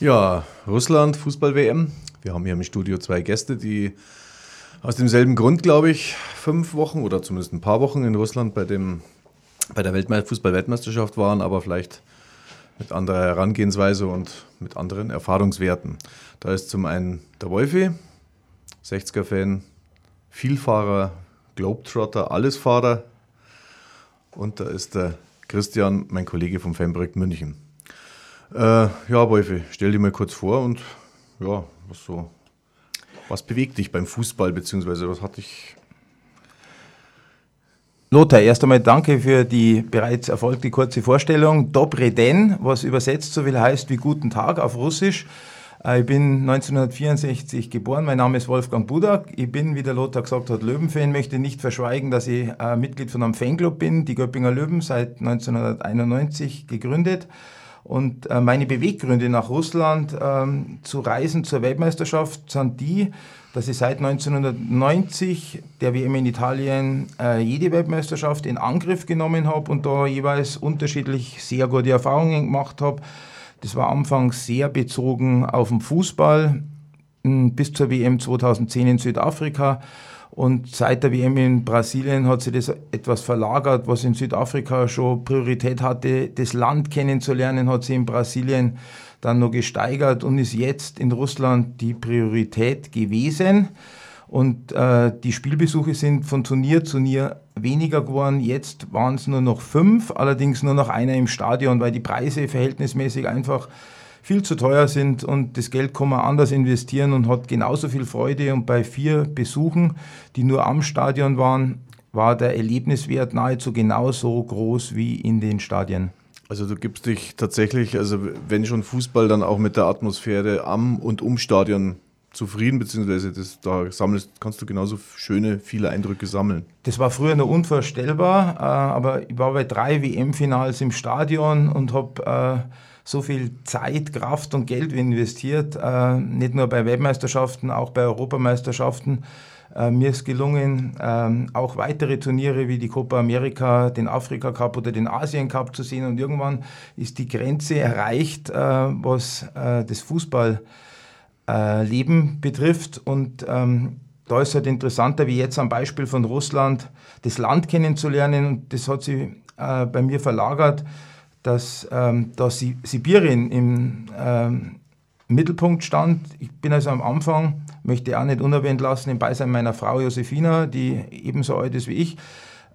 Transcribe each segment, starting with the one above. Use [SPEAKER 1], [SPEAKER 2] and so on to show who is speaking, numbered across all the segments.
[SPEAKER 1] Ja, Russland, Fußball-WM. Wir haben hier im Studio zwei Gäste, die aus demselben Grund, glaube ich, fünf Wochen oder zumindest ein paar Wochen in Russland bei, dem, bei der Weltme Fußball-Weltmeisterschaft waren, aber vielleicht mit anderer Herangehensweise und mit anderen Erfahrungswerten. Da ist zum einen der Wolfi, 60er-Fan, Vielfahrer, Globetrotter, Allesfahrer. Und da ist der Christian, mein Kollege vom Fanprojekt München. Äh, ja, Wolfi, stell dir mal kurz vor und ja, was so, was bewegt dich beim Fußball, beziehungsweise was hat dich
[SPEAKER 2] Lothar, erst einmal danke für die bereits erfolgte kurze Vorstellung. Dobre den, was übersetzt so viel heißt wie Guten Tag auf Russisch. Äh, ich bin 1964 geboren, mein Name ist Wolfgang Budak. Ich bin, wie der Lothar gesagt hat, Löwenfan. Möchte nicht verschweigen, dass ich äh, Mitglied von einem Fanclub bin, die Göppinger Löwen, seit 1991 gegründet. Und äh, meine Beweggründe nach Russland ähm, zu reisen zur Weltmeisterschaft sind die, dass ich seit 1990 der WM in Italien äh, jede Weltmeisterschaft in Angriff genommen habe und da jeweils unterschiedlich sehr gute Erfahrungen gemacht habe. Das war anfangs sehr bezogen auf den Fußball bis zur WM 2010 in Südafrika und seit der WM in Brasilien hat sich das etwas verlagert, was in Südafrika schon Priorität hatte. Das Land kennenzulernen hat sich in Brasilien dann noch gesteigert und ist jetzt in Russland die Priorität gewesen. Und äh, die Spielbesuche sind von Turnier zu Turnier weniger geworden. Jetzt waren es nur noch fünf, allerdings nur noch einer im Stadion, weil die Preise verhältnismäßig einfach viel zu teuer sind und das Geld kann man anders investieren und hat genauso viel Freude. Und bei vier Besuchen, die nur am Stadion waren, war der Erlebniswert nahezu genauso groß wie in den Stadien.
[SPEAKER 1] Also du gibst dich tatsächlich, also wenn schon Fußball, dann auch mit der Atmosphäre am und um Stadion zufrieden, beziehungsweise das, da sammelst, kannst du genauso schöne, viele Eindrücke sammeln.
[SPEAKER 2] Das war früher noch unvorstellbar, äh, aber ich war bei drei WM-Finals im Stadion und habe äh, so viel Zeit, Kraft und Geld investiert, äh, nicht nur bei Weltmeisterschaften, auch bei Europameisterschaften. Äh, mir ist gelungen, äh, auch weitere Turniere wie die Copa America, den Afrika Cup oder den Asien Cup zu sehen. Und irgendwann ist die Grenze erreicht, äh, was das Fußballleben betrifft. Und ähm, da ist es halt interessanter, wie jetzt am Beispiel von Russland, das Land kennenzulernen. Und das hat sich bei mir verlagert dass, ähm, dass Sibirien im ähm, Mittelpunkt stand. Ich bin also am Anfang, möchte auch nicht unerwähnt lassen, im Beisein meiner Frau Josefina, die ebenso alt ist wie ich,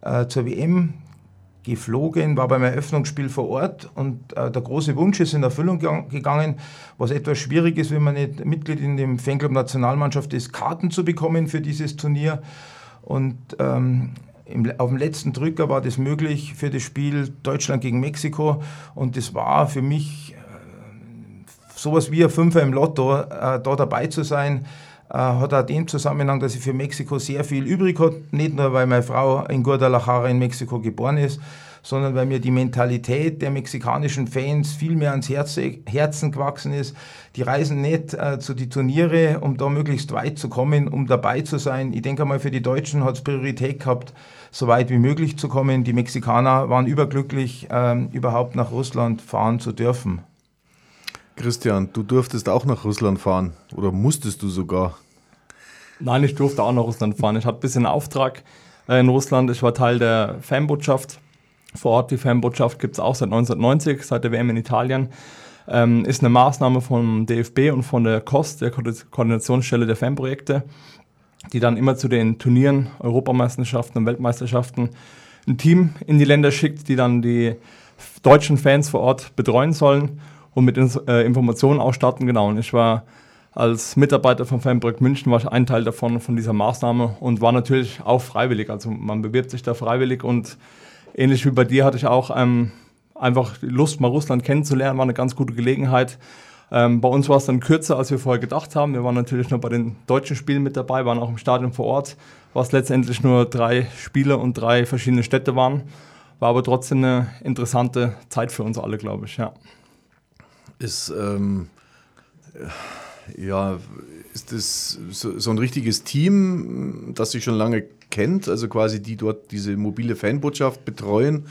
[SPEAKER 2] äh, zur WM geflogen, war beim Eröffnungsspiel vor Ort und äh, der große Wunsch ist in Erfüllung gegangen, was etwas schwierig ist, wenn man nicht Mitglied in dem Fanclub Nationalmannschaft ist, Karten zu bekommen für dieses Turnier. Und ähm, im, auf dem letzten Drücker war das möglich für das Spiel Deutschland gegen Mexiko und das war für mich äh, sowas wie ein Fünfer im Lotto, äh, da dabei zu sein. Äh, hat auch den Zusammenhang, dass ich für Mexiko sehr viel übrig hat, nicht nur weil meine Frau in Guadalajara in Mexiko geboren ist, sondern weil mir die Mentalität der mexikanischen Fans viel mehr ans Herz, Herzen gewachsen ist. Die reisen nicht äh, zu die Turniere, um da möglichst weit zu kommen, um dabei zu sein. Ich denke mal, für die Deutschen hat es Priorität gehabt, so weit wie möglich zu kommen. Die Mexikaner waren überglücklich, äh, überhaupt nach Russland fahren zu dürfen.
[SPEAKER 1] Christian, du durftest auch nach Russland fahren oder musstest du sogar?
[SPEAKER 3] Nein, ich durfte auch nach Russland fahren. Ich hatte ein bisschen Auftrag äh, in Russland. Ich war Teil der Fanbotschaft vor Ort. Die Fanbotschaft gibt es auch seit 1990, seit der WM in Italien. Ähm, ist eine Maßnahme vom DFB und von der KOS, der Koordinationsstelle der Fanprojekte, die dann immer zu den Turnieren, Europameisterschaften und Weltmeisterschaften ein Team in die Länder schickt, die dann die deutschen Fans vor Ort betreuen sollen und mit äh, Informationen ausstatten. Genau, und ich war als Mitarbeiter vom Fanprojekt München war ich ein Teil davon, von dieser Maßnahme und war natürlich auch freiwillig. Also man bewirbt sich da freiwillig und ähnlich wie bei dir hatte ich auch ähm, einfach Lust, mal Russland kennenzulernen, war eine ganz gute Gelegenheit. Ähm, bei uns war es dann kürzer, als wir vorher gedacht haben. Wir waren natürlich nur bei den deutschen Spielen mit dabei, waren auch im Stadion vor Ort, was letztendlich nur drei Spiele und drei verschiedene Städte waren. War aber trotzdem eine interessante Zeit für uns alle, glaube ich. Ja.
[SPEAKER 1] Ist, ähm, ja, ist das so, so, ein richtiges Team, das sich schon lange kennt, also quasi die dort diese mobile Fanbotschaft betreuen?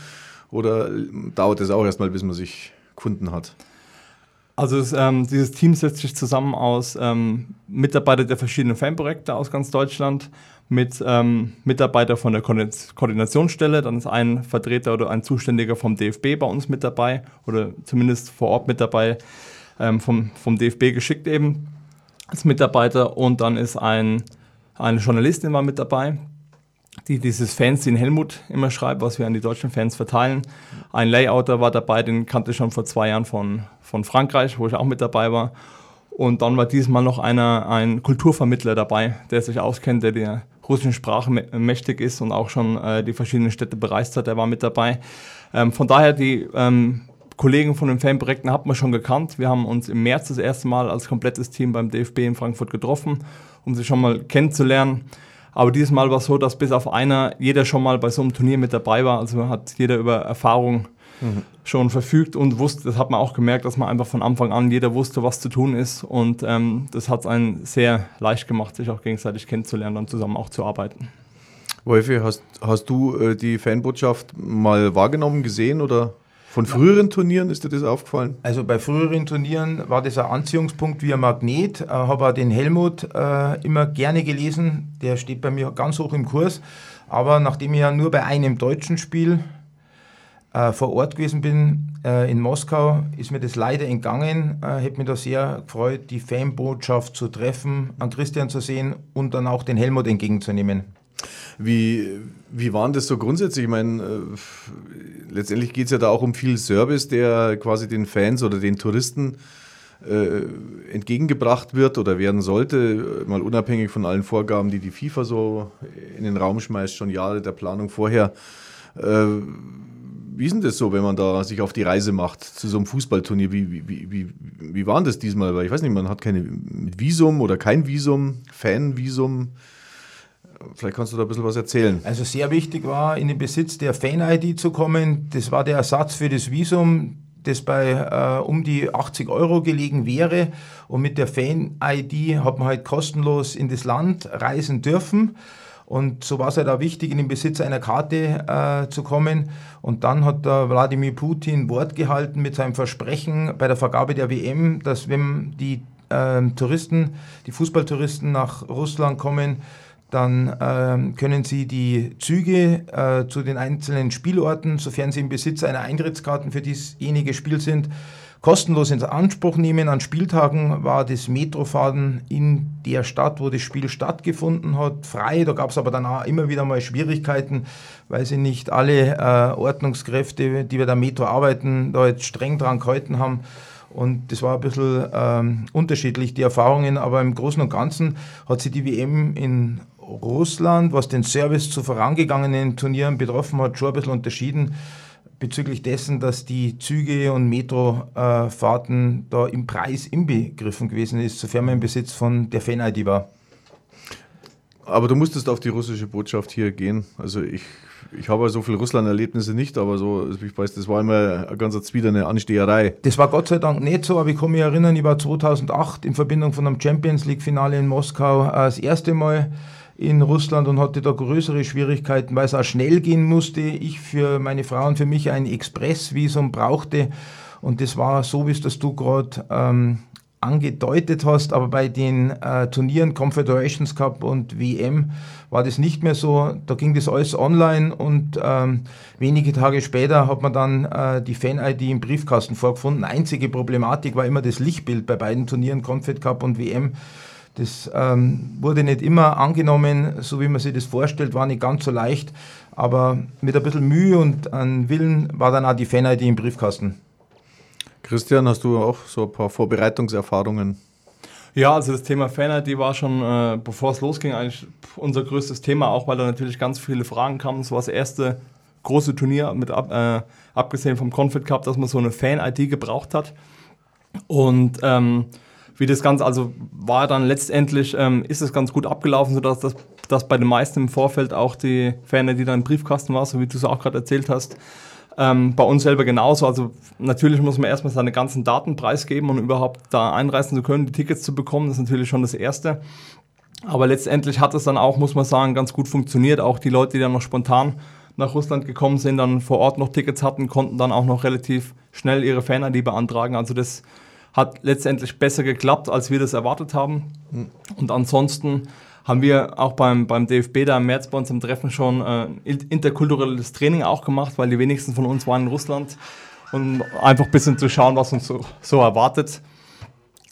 [SPEAKER 1] Oder dauert es auch erstmal, bis man sich Kunden hat?
[SPEAKER 3] Also es, ähm, dieses Team setzt sich zusammen aus ähm, Mitarbeitern der verschiedenen Fanprojekte aus ganz Deutschland, mit ähm, Mitarbeitern von der Koordinationsstelle, dann ist ein Vertreter oder ein Zuständiger vom DFB bei uns mit dabei oder zumindest vor Ort mit dabei, ähm, vom, vom DFB geschickt eben als Mitarbeiter und dann ist ein, eine Journalistin war mit dabei, die dieses Fans den Helmut immer schreibt, was wir an die deutschen Fans verteilen. Ein Layouter war dabei, den kannte ich schon vor zwei Jahren von, von Frankreich, wo ich auch mit dabei war. Und dann war diesmal noch einer, ein Kulturvermittler dabei, der sich auskennt, der der russischen Sprache mächtig ist und auch schon äh, die verschiedenen Städte bereist hat, der war mit dabei. Ähm, von daher, die ähm, Kollegen von den Fanprojekten hat man schon gekannt. Wir haben uns im März das erste Mal als komplettes Team beim DFB in Frankfurt getroffen, um sie schon mal kennenzulernen. Aber dieses Mal war es so, dass bis auf einer jeder schon mal bei so einem Turnier mit dabei war. Also hat jeder über Erfahrung mhm. schon verfügt und wusste, das hat man auch gemerkt, dass man einfach von Anfang an jeder wusste, was zu tun ist. Und ähm, das hat es einen sehr leicht gemacht, sich auch gegenseitig kennenzulernen und zusammen auch zu arbeiten.
[SPEAKER 1] Wolfi, hast, hast du äh, die Fanbotschaft mal wahrgenommen, gesehen oder von früheren Turnieren ist dir das aufgefallen?
[SPEAKER 2] Also bei früheren Turnieren war das ein Anziehungspunkt wie ein Magnet. Ich äh, habe auch den Helmut äh, immer gerne gelesen. Der steht bei mir ganz hoch im Kurs. Aber nachdem ich ja nur bei einem deutschen Spiel äh, vor Ort gewesen bin, in Moskau, ist mir das leider entgangen. Äh, hätte mich da sehr gefreut, die Fanbotschaft zu treffen, an Christian zu sehen und dann auch den Helmut entgegenzunehmen.
[SPEAKER 1] Wie, wie waren das so grundsätzlich? Ich meine, äh, letztendlich geht es ja da auch um viel Service, der quasi den Fans oder den Touristen äh, entgegengebracht wird oder werden sollte, mal unabhängig von allen Vorgaben, die die FIFA so in den Raum schmeißt, schon Jahre der Planung vorher. Äh, wie ist denn das so, wenn man da sich auf die Reise macht zu so einem Fußballturnier? Wie, wie, wie, wie war das diesmal? Weil ich weiß nicht, man hat keine Visum oder kein Visum, Fanvisum. Vielleicht kannst du da ein bisschen was erzählen.
[SPEAKER 2] Also sehr wichtig war, in den Besitz der Fan-ID zu kommen. Das war der Ersatz für das Visum, das bei äh, um die 80 Euro gelegen wäre. Und mit der Fan-ID hat man halt kostenlos in das Land reisen dürfen. Und so war es halt auch wichtig, in den Besitz einer Karte äh, zu kommen. Und dann hat der Wladimir Putin Wort gehalten mit seinem Versprechen bei der Vergabe der WM, dass wenn die äh, Touristen, die Fußballtouristen nach Russland kommen, dann ähm, können Sie die Züge äh, zu den einzelnen Spielorten, sofern Sie im Besitz einer Eintrittskarten für diesjenige Spiel sind, kostenlos in Anspruch nehmen. An Spieltagen war das Metrofahren in der Stadt, wo das Spiel stattgefunden hat, frei. Da gab es aber dann auch immer wieder mal Schwierigkeiten, weil sie nicht alle äh, Ordnungskräfte, die wir da Metro arbeiten, da jetzt streng dran gehalten haben. Und das war ein bisschen ähm, unterschiedlich, die Erfahrungen, aber im Großen und Ganzen hat sich die WM in Russland, was den Service zu vorangegangenen Turnieren betroffen hat, schon ein bisschen unterschieden bezüglich dessen, dass die Züge und Metrofahrten da im Preis inbegriffen gewesen ist, sofern man im Besitz von der Fan-ID war.
[SPEAKER 1] Aber du musstest auf die russische Botschaft hier gehen. Also ich, ich habe so viele Russland-Erlebnisse nicht, aber so, ich weiß, das war immer eine ganz wieder eine Ansteherei.
[SPEAKER 2] Das war Gott sei Dank nicht so, aber ich kann mich erinnern, ich war 2008 in Verbindung von einem Champions League-Finale in Moskau äh, das erste Mal in Russland und hatte da größere Schwierigkeiten, weil es auch schnell gehen musste. Ich für meine Frau und für mich ein Expressvisum brauchte. Und das war so, wie es das du gerade ähm, angedeutet hast, aber bei den äh, Turnieren Confederations Cup und WM war das nicht mehr so. Da ging das alles online und ähm, wenige Tage später hat man dann äh, die Fan-ID im Briefkasten vorgefunden. Einzige Problematik war immer das Lichtbild bei beiden Turnieren, Confed Cup und WM. Das ähm, wurde nicht immer angenommen, so wie man sich das vorstellt, war nicht ganz so leicht. Aber mit ein bisschen Mühe und einem Willen war dann auch die Fan-ID im Briefkasten.
[SPEAKER 1] Christian, hast du auch so ein paar Vorbereitungserfahrungen?
[SPEAKER 3] Ja, also das Thema Fan-ID war schon, äh, bevor es losging, eigentlich unser größtes Thema, auch weil da natürlich ganz viele Fragen kamen. Es war das erste große Turnier, mit ab, äh, abgesehen vom Confit Cup, dass man so eine Fan-ID gebraucht hat. Und ähm, wie das Ganze, also war dann letztendlich, ähm, ist es ganz gut abgelaufen, sodass das, dass bei den meisten im Vorfeld auch die Ferne, die dann im Briefkasten war, so wie du es auch gerade erzählt hast, ähm, bei uns selber genauso. Also natürlich muss man erstmal seine ganzen Daten preisgeben, um überhaupt da einreisen zu können, die Tickets zu bekommen. Das ist natürlich schon das Erste. Aber letztendlich hat es dann auch, muss man sagen, ganz gut funktioniert. Auch die Leute, die dann noch spontan nach Russland gekommen sind, dann vor Ort noch Tickets hatten, konnten dann auch noch relativ schnell ihre Fan-ID beantragen. Also das hat letztendlich besser geklappt, als wir das erwartet haben. Und ansonsten haben wir auch beim, beim DFB da im März bei uns im Treffen schon äh, interkulturelles Training auch gemacht, weil die wenigsten von uns waren in Russland und einfach ein bisschen zu schauen, was uns so, so erwartet.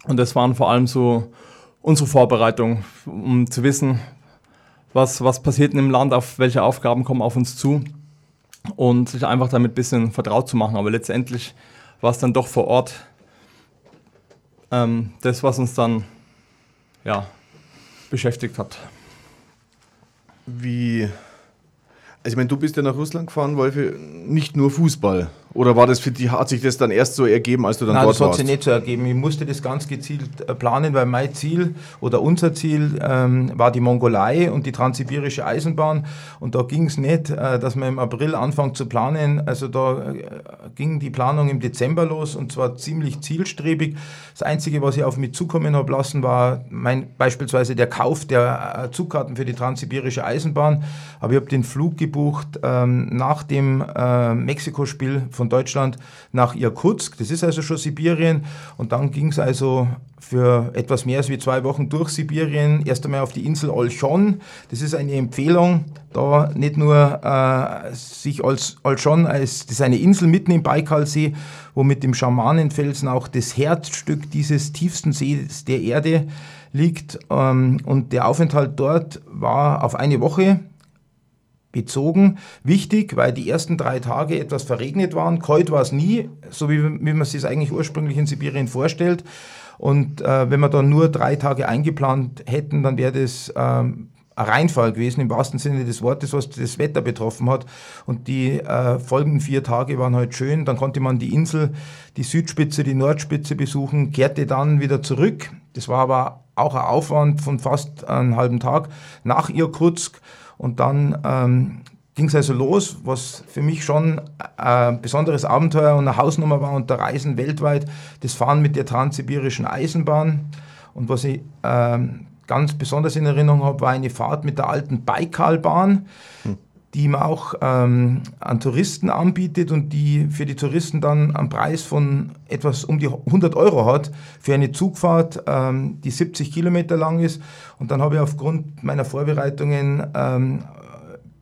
[SPEAKER 3] Und das waren vor allem so unsere Vorbereitungen, um zu wissen, was, was passiert in dem Land, auf welche Aufgaben kommen auf uns zu und sich einfach damit ein bisschen vertraut zu machen. Aber letztendlich war es dann doch vor Ort ähm, das, was uns dann ja, beschäftigt hat.
[SPEAKER 1] Wie also ich meine, du bist ja nach Russland gefahren, Wolfi, nicht nur Fußball. Oder war das für dich, hat sich das dann erst so ergeben, als du dann
[SPEAKER 2] Nein,
[SPEAKER 1] dort
[SPEAKER 2] warst? Nein, das hat sich nicht so ergeben. Ich musste das ganz gezielt äh, planen, weil mein Ziel oder unser Ziel ähm, war die Mongolei und die transsibirische Eisenbahn. Und da ging es nicht, äh, dass man im April anfängt zu planen. Also da äh, ging die Planung im Dezember los und zwar ziemlich zielstrebig. Das Einzige, was ich auf mich zukommen habe lassen, war mein, beispielsweise der Kauf der äh, Zugkarten für die transsibirische Eisenbahn. Aber ich habe den Flug gebucht ähm, nach dem äh, Mexiko-Spiel von Deutschland nach Irkutsk. Das ist also schon Sibirien. Und dann ging es also für etwas mehr als wie zwei Wochen durch Sibirien. Erst einmal auf die Insel Olchon. Das ist eine Empfehlung, da nicht nur äh, sich als Olchon als, das ist eine Insel mitten im Baikalsee, wo mit dem Schamanenfelsen auch das Herzstück dieses tiefsten Sees der Erde liegt. Ähm, und der Aufenthalt dort war auf eine Woche bezogen. Wichtig, weil die ersten drei Tage etwas verregnet waren. Kalt war es nie, so wie, wie man sich es eigentlich ursprünglich in Sibirien vorstellt. Und äh, wenn wir dann nur drei Tage eingeplant hätten, dann wäre das ähm, ein Reinfall gewesen, im wahrsten Sinne des Wortes, was das Wetter betroffen hat. Und die äh, folgenden vier Tage waren halt schön. Dann konnte man die Insel, die Südspitze, die Nordspitze besuchen, kehrte dann wieder zurück. Das war aber auch ein Aufwand von fast einem halben Tag nach Irkutsk. Und dann ähm, ging es also los, was für mich schon ein besonderes Abenteuer und eine Hausnummer war unter Reisen weltweit, das Fahren mit der transsibirischen Eisenbahn. Und was ich ähm, ganz besonders in Erinnerung habe, war eine Fahrt mit der alten Baikalbahn, hm. Die man auch ähm, an Touristen anbietet und die für die Touristen dann einen Preis von etwas um die 100 Euro hat für eine Zugfahrt, ähm, die 70 Kilometer lang ist. Und dann habe ich aufgrund meiner Vorbereitungen ähm,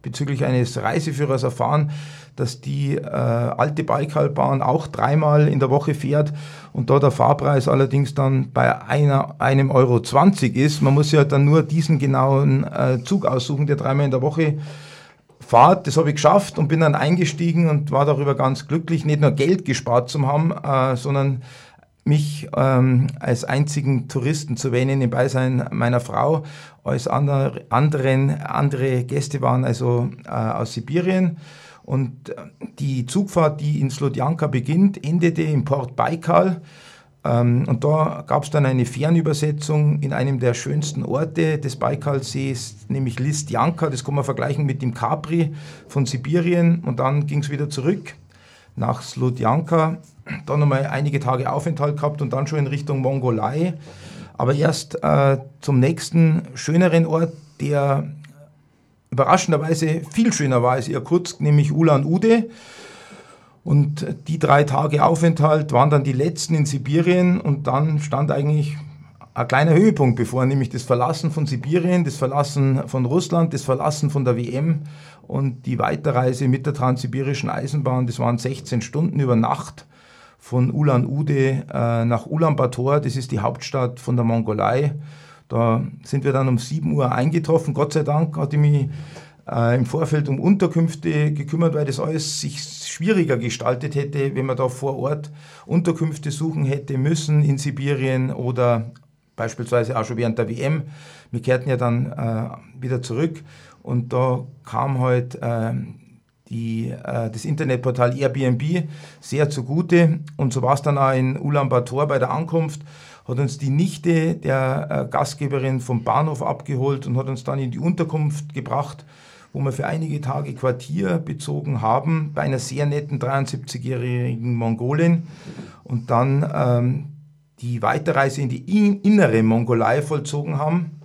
[SPEAKER 2] bezüglich eines Reiseführers erfahren, dass die äh, alte Baikalbahn auch dreimal in der Woche fährt und da der Fahrpreis allerdings dann bei einer, einem Euro 20 ist. Man muss ja dann nur diesen genauen äh, Zug aussuchen, der dreimal in der Woche fahrt. Das habe ich geschafft und bin dann eingestiegen und war darüber ganz glücklich, nicht nur Geld gespart zu haben, äh, sondern mich ähm, als einzigen Touristen zu wählen im Beisein meiner Frau. Als andere, anderen, andere Gäste waren also äh, aus Sibirien. Und äh, die Zugfahrt, die in Slodjanka beginnt, endete im Port Baikal. Ähm, und da gab es dann eine Fernübersetzung in einem der schönsten Orte des Baikalsees, nämlich Listjanka. Das kann man vergleichen mit dem Capri von Sibirien. Und dann ging es wieder zurück nach Slodjanka, dann nochmal einige Tage Aufenthalt gehabt und dann schon in Richtung Mongolei. Aber erst äh, zum nächsten schöneren Ort, der überraschenderweise viel schöner war als Irkutsk, nämlich Ulan-Ude. Und die drei Tage Aufenthalt waren dann die letzten in Sibirien und dann stand eigentlich ein kleiner Höhepunkt bevor, nämlich das Verlassen von Sibirien, das Verlassen von Russland, das Verlassen von der WM und die Weiterreise mit der transsibirischen Eisenbahn, das waren 16 Stunden über Nacht von Ulan-Ude äh, nach Ulaanbaatar, das ist die Hauptstadt von der Mongolei. Da sind wir dann um 7 Uhr eingetroffen. Gott sei Dank hatte ich mich äh, im Vorfeld um Unterkünfte gekümmert, weil das alles sich schwieriger gestaltet hätte, wenn man da vor Ort Unterkünfte suchen hätte müssen in Sibirien oder beispielsweise auch schon während der WM. Wir kehrten ja dann äh, wieder zurück. Und da kam halt äh, die, äh, das Internetportal Airbnb sehr zugute. Und so war es dann auch in Ulaanbaatar bei der Ankunft. Hat uns die Nichte der äh, Gastgeberin vom Bahnhof abgeholt und hat uns dann in die Unterkunft gebracht, wo wir für einige Tage Quartier bezogen haben bei einer sehr netten 73-jährigen Mongolin. Und dann ähm, die Weiterreise in die innere Mongolei vollzogen haben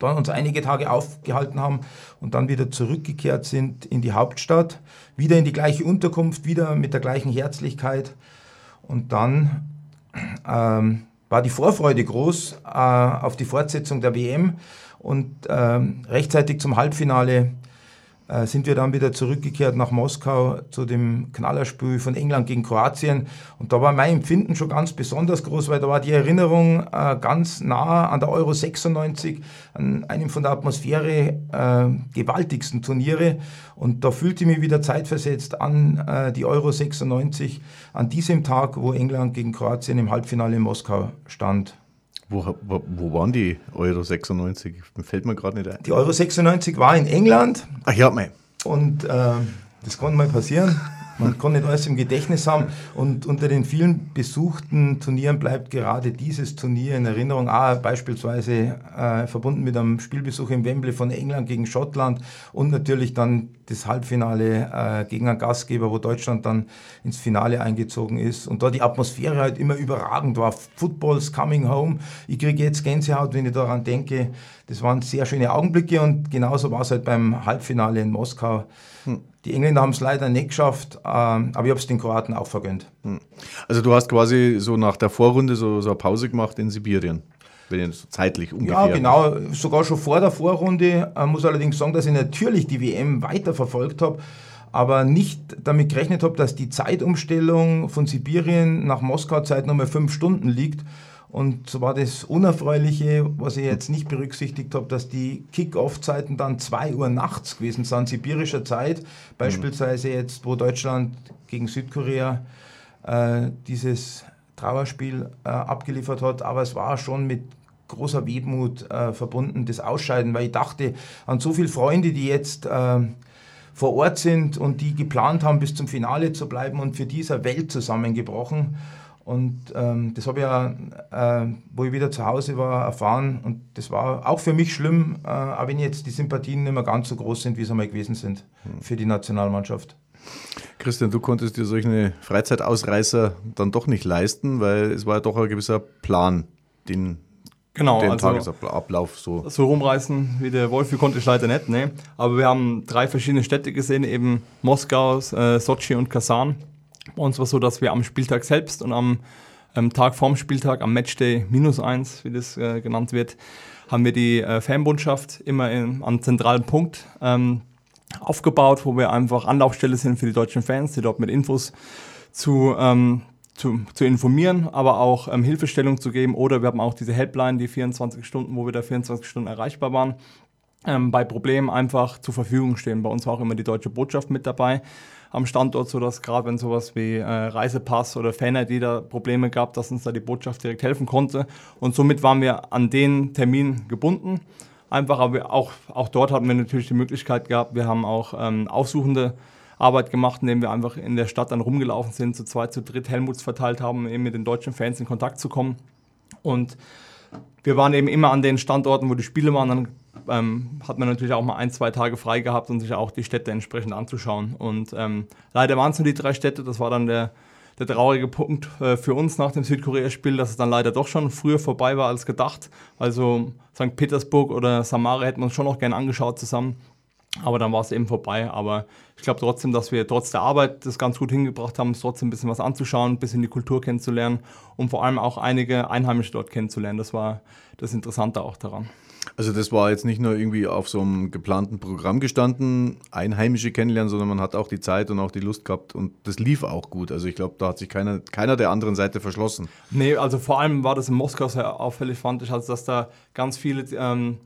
[SPEAKER 2] dann uns einige Tage aufgehalten haben und dann wieder zurückgekehrt sind in die Hauptstadt, wieder in die gleiche Unterkunft, wieder mit der gleichen Herzlichkeit. Und dann ähm, war die Vorfreude groß äh, auf die Fortsetzung der WM und ähm, rechtzeitig zum Halbfinale sind wir dann wieder zurückgekehrt nach Moskau zu dem Knallerspiel von England gegen Kroatien. Und da war mein Empfinden schon ganz besonders groß, weil da war die Erinnerung äh, ganz nah an der Euro 96, an einem von der Atmosphäre äh, gewaltigsten Turniere. Und da fühlte ich mich wieder zeitversetzt an äh, die Euro 96, an diesem Tag, wo England gegen Kroatien im Halbfinale in Moskau stand.
[SPEAKER 1] Wo, wo, wo, waren die Euro 96? Fällt mir gerade nicht ein.
[SPEAKER 2] Die Euro 96 war in England.
[SPEAKER 1] Ach ja, mein.
[SPEAKER 2] Und äh, das kann mal passieren. Man kann nicht alles im Gedächtnis haben. Und unter den vielen besuchten Turnieren bleibt gerade dieses Turnier in Erinnerung. Ah, beispielsweise äh, verbunden mit einem Spielbesuch im Wembley von England gegen Schottland und natürlich dann das Halbfinale äh, gegen einen Gastgeber, wo Deutschland dann ins Finale eingezogen ist. Und da die Atmosphäre halt immer überragend war. Football's coming home. Ich kriege jetzt Gänsehaut, wenn ich daran denke. Das waren sehr schöne Augenblicke und genauso war es halt beim Halbfinale in Moskau. Hm. Die Engländer haben es leider nicht geschafft, ähm, aber ich habe es den Kroaten auch vergönnt. Hm.
[SPEAKER 1] Also du hast quasi so nach der Vorrunde so, so eine Pause gemacht in Sibirien. Wenn ich so zeitlich ungefähr.
[SPEAKER 2] Ja, genau, sogar schon vor der Vorrunde. Ich muss allerdings sagen, dass ich natürlich die WM weiterverfolgt habe, aber nicht damit gerechnet habe, dass die Zeitumstellung von Sibirien nach Moskau Zeit nochmal fünf Stunden liegt. Und so war das Unerfreuliche, was ich jetzt nicht berücksichtigt habe, dass die Kick-Off-Zeiten dann 2 Uhr nachts gewesen sind, sibirischer Zeit. Beispielsweise jetzt, wo Deutschland gegen Südkorea äh, dieses Trauerspiel äh, abgeliefert hat. Aber es war schon mit großer Wehmut äh, verbunden, das Ausscheiden, weil ich dachte an so viele Freunde, die jetzt äh, vor Ort sind und die geplant haben, bis zum Finale zu bleiben und für dieser Welt zusammengebrochen. Und ähm, das habe ich ja, äh, wo ich wieder zu Hause war, erfahren. Und das war auch für mich schlimm, äh, auch wenn jetzt die Sympathien nicht mehr ganz so groß sind, wie sie einmal gewesen sind für die Nationalmannschaft.
[SPEAKER 1] Christian, du konntest dir solche Freizeitausreißer dann doch nicht leisten, weil es war ja doch ein gewisser Plan, den,
[SPEAKER 3] genau,
[SPEAKER 1] den
[SPEAKER 3] also
[SPEAKER 1] Tagesablauf so.
[SPEAKER 3] So rumreißen wie der Wolf, konnte ich leider nicht, ne? Aber wir haben drei verschiedene Städte gesehen, eben Moskau, äh, Sochi und Kasan. Bei uns war es so, dass wir am Spieltag selbst und am ähm, Tag vorm Spieltag, am Matchday minus eins, wie das äh, genannt wird, haben wir die äh, Fanbundschaft immer in, am zentralen Punkt ähm, aufgebaut, wo wir einfach Anlaufstelle sind für die deutschen Fans, die dort mit Infos zu, ähm, zu, zu, informieren, aber auch ähm, Hilfestellung zu geben. Oder wir haben auch diese Helpline, die 24 Stunden, wo wir da 24 Stunden erreichbar waren. Ähm, bei Problemen einfach zur Verfügung stehen. Bei uns war auch immer die deutsche Botschaft mit dabei am Standort, sodass gerade wenn sowas wie äh, Reisepass oder Fan-ID da Probleme gab, dass uns da die Botschaft direkt helfen konnte. Und somit waren wir an den Termin gebunden. Einfach, aber auch, auch dort hatten wir natürlich die Möglichkeit gehabt, wir haben auch ähm, aufsuchende Arbeit gemacht, indem wir einfach in der Stadt dann rumgelaufen sind, zu zweit, zu dritt Helmuts verteilt haben, um eben mit den deutschen Fans in Kontakt zu kommen. Und wir waren eben immer an den Standorten, wo die Spiele waren, dann ähm, hat man natürlich auch mal ein, zwei Tage frei gehabt, um sich auch die Städte entsprechend anzuschauen. Und ähm, leider waren es nur die drei Städte, das war dann der, der traurige Punkt äh, für uns nach dem Südkorea-Spiel, dass es dann leider doch schon früher vorbei war als gedacht. Also St. Petersburg oder Samara hätten wir uns schon noch gerne angeschaut zusammen. Aber dann war es eben vorbei. Aber ich glaube trotzdem, dass wir trotz der Arbeit das ganz gut hingebracht haben, es trotzdem ein bisschen was anzuschauen, ein bisschen die Kultur kennenzulernen und vor allem auch einige Einheimische dort kennenzulernen. Das war das Interessante auch daran.
[SPEAKER 1] Also das war jetzt nicht nur irgendwie auf so einem geplanten Programm gestanden, Einheimische kennenlernen, sondern man hat auch die Zeit und auch die Lust gehabt und das lief auch gut. Also ich glaube, da hat sich keiner, keiner der anderen Seite verschlossen.
[SPEAKER 3] Nee, also vor allem war das in Moskau sehr auffällig, fand ich, also dass da ganz viele... Ähm,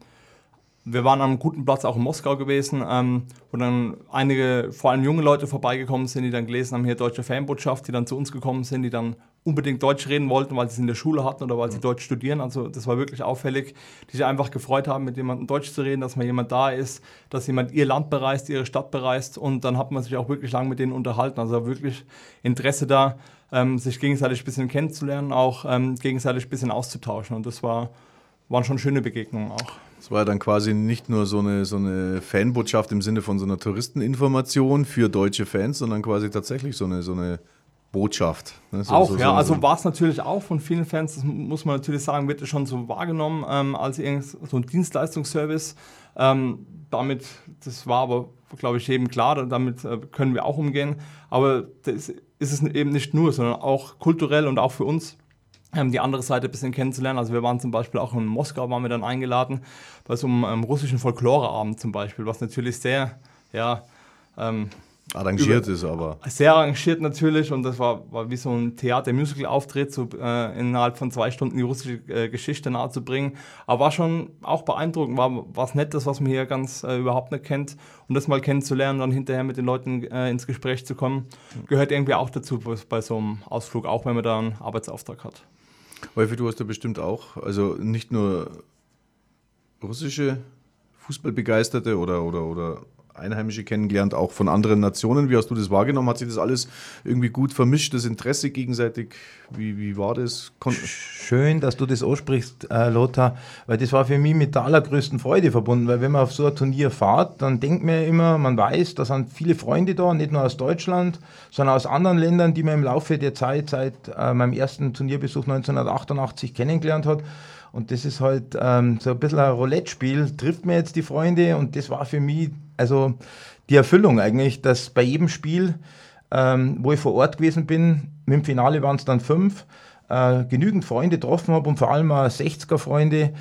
[SPEAKER 3] wir waren einem guten Platz auch in Moskau gewesen, ähm, wo dann einige, vor allem junge Leute vorbeigekommen sind, die dann gelesen haben, hier deutsche Fanbotschaft, die dann zu uns gekommen sind, die dann unbedingt Deutsch reden wollten, weil sie es in der Schule hatten oder weil sie Deutsch studieren. Also das war wirklich auffällig, die sich einfach gefreut haben, mit jemandem Deutsch zu reden, dass mal jemand da ist, dass jemand ihr Land bereist, ihre Stadt bereist und dann hat man sich auch wirklich lang mit denen unterhalten. Also wirklich Interesse da, ähm, sich gegenseitig ein bisschen kennenzulernen, auch ähm, gegenseitig ein bisschen auszutauschen. Und das war, waren schon schöne Begegnungen auch.
[SPEAKER 1] Es war dann quasi nicht nur so eine, so eine Fanbotschaft im Sinne von so einer Touristeninformation für deutsche Fans, sondern quasi tatsächlich so eine, so eine Botschaft.
[SPEAKER 3] Ne? So, auch, so, ja, so, also war es natürlich auch von vielen Fans, das muss man natürlich sagen, wird schon so wahrgenommen ähm, als so ein Dienstleistungsservice. Ähm, damit, das war aber, glaube ich, jedem klar, damit äh, können wir auch umgehen. Aber das ist es eben nicht nur, sondern auch kulturell und auch für uns ähm, die andere Seite ein bisschen kennenzulernen. Also wir waren zum Beispiel auch in Moskau, waren wir dann eingeladen, bei so einem ähm, russischen Folkloreabend zum Beispiel, was natürlich sehr, ja, ähm,
[SPEAKER 1] arrangiert ist, aber.
[SPEAKER 3] Sehr arrangiert natürlich und das war, war wie so ein Theater-Musical-Auftritt, so äh, innerhalb von zwei Stunden die russische äh, Geschichte nahezubringen. Aber war schon auch beeindruckend, war was Nettes, was man hier ganz äh, überhaupt nicht kennt. Und das mal kennenzulernen, dann hinterher mit den Leuten äh, ins Gespräch zu kommen, gehört irgendwie auch dazu bei so einem Ausflug, auch wenn man da einen Arbeitsauftrag hat.
[SPEAKER 1] Wolfi, du hast ja bestimmt auch, also nicht nur russische Fußballbegeisterte oder, oder, oder Einheimische kennengelernt, auch von anderen Nationen. Wie hast du das wahrgenommen? Hat sich das alles irgendwie gut vermischt, das Interesse gegenseitig? Wie, wie war das? Kon
[SPEAKER 2] Schön, dass du das ansprichst, äh, Lothar, weil das war für mich mit der allergrößten Freude verbunden, weil wenn man auf so ein Turnier fährt, dann denkt man ja immer, man weiß, da sind viele Freunde da, nicht nur aus Deutschland, sondern aus anderen Ländern, die man im Laufe der Zeit seit äh, meinem ersten Turnierbesuch 1988 kennengelernt hat. Und das ist halt ähm, so ein bisschen ein Roulette-Spiel. Trifft mir jetzt die Freunde und das war für mich also die Erfüllung eigentlich, dass bei jedem Spiel, ähm, wo ich vor Ort gewesen bin, mit dem Finale waren es dann fünf, äh, genügend Freunde getroffen habe und vor allem auch 60er-Freunde,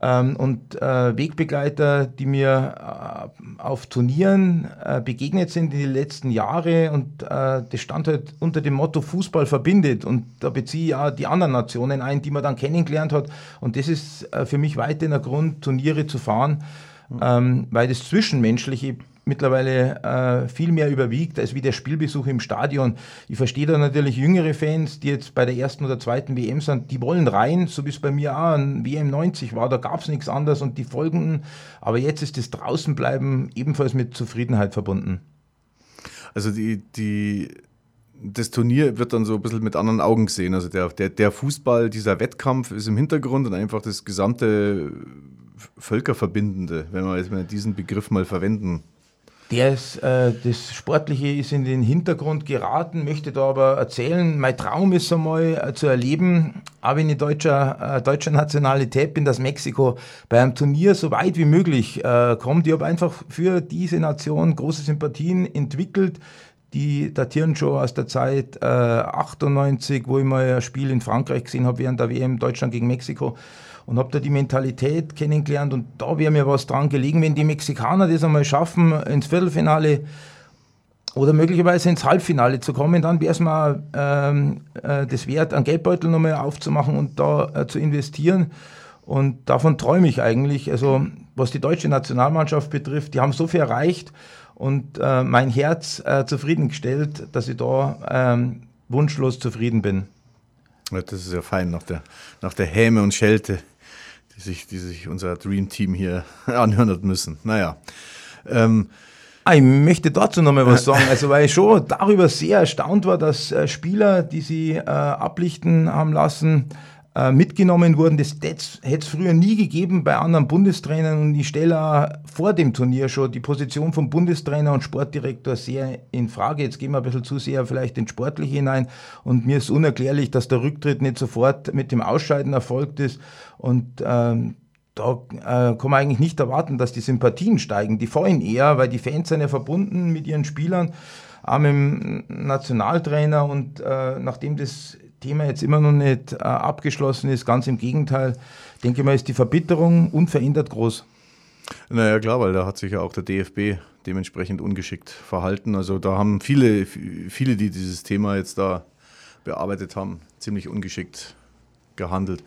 [SPEAKER 2] ähm, und äh, Wegbegleiter, die mir äh, auf Turnieren äh, begegnet sind in den letzten Jahren und äh, das stand halt unter dem Motto Fußball verbindet und da beziehe ich auch die anderen Nationen ein, die man dann kennengelernt hat und das ist äh, für mich weiterhin ein Grund, Turniere zu fahren, mhm. ähm, weil das Zwischenmenschliche mittlerweile äh, viel mehr überwiegt als wie der Spielbesuch im Stadion. Ich verstehe da natürlich jüngere Fans, die jetzt bei der ersten oder zweiten WM sind, die wollen rein, so wie es bei mir auch ein WM 90 war, da gab es nichts anderes und die folgenden. Aber jetzt ist das Draußenbleiben ebenfalls mit Zufriedenheit verbunden.
[SPEAKER 1] Also die, die, das Turnier wird dann so ein bisschen mit anderen Augen gesehen. Also der, der, der Fußball, dieser Wettkampf ist im Hintergrund und einfach das gesamte Völkerverbindende, wenn wir jetzt mal diesen Begriff mal verwenden.
[SPEAKER 2] Der ist, äh, das Sportliche ist in den Hintergrund geraten, möchte da aber erzählen, mein Traum ist einmal äh, zu erleben, wenn ich deutscher, äh, deutscher Nationalität bin, dass Mexiko bei einem Turnier so weit wie möglich äh, kommt. Ich habe einfach für diese Nation große Sympathien entwickelt, die datieren schon aus der Zeit äh, 98, wo ich mal ein Spiel in Frankreich gesehen habe während der WM Deutschland gegen Mexiko und habe da die Mentalität kennengelernt und da wäre mir was dran gelegen, wenn die Mexikaner das einmal schaffen, ins Viertelfinale oder möglicherweise ins Halbfinale zu kommen, dann wäre es mal ähm, äh, das wert, einen Geldbeutel nochmal aufzumachen und da äh, zu investieren. Und davon träume ich eigentlich. Also was die deutsche Nationalmannschaft betrifft, die haben so viel erreicht und äh, mein Herz äh, zufriedengestellt, dass ich da ähm, wunschlos zufrieden bin.
[SPEAKER 1] Das ist ja fein nach der, nach der Häme und Schelte die sich, die sich unser Dream Team hier anhören hat müssen. Naja. Ähm,
[SPEAKER 2] ah, ich möchte dazu nochmal was sagen. Also, weil ich schon darüber sehr erstaunt war, dass äh, Spieler, die sie äh, ablichten haben lassen, äh, mitgenommen wurden. Das hätte es früher nie gegeben bei anderen Bundestrainern und ich stelle vor dem Turnier schon die Position von Bundestrainer und Sportdirektor sehr in Frage. Jetzt gehen wir ein bisschen zu sehr vielleicht ins Sportliche hinein und mir ist unerklärlich, dass der Rücktritt nicht sofort mit dem Ausscheiden erfolgt ist und ähm, da äh, kann man eigentlich nicht erwarten, dass die Sympathien steigen. Die fallen eher, weil die Fans sind ja verbunden mit ihren Spielern, auch mit dem Nationaltrainer und äh, nachdem das Thema jetzt immer noch nicht äh, abgeschlossen ist. Ganz im Gegenteil, denke ich mal, ist die Verbitterung unverändert groß.
[SPEAKER 1] Naja, klar, weil da hat sich ja auch der DFB dementsprechend ungeschickt verhalten. Also da haben viele, viele, die dieses Thema jetzt da bearbeitet haben, ziemlich ungeschickt gehandelt.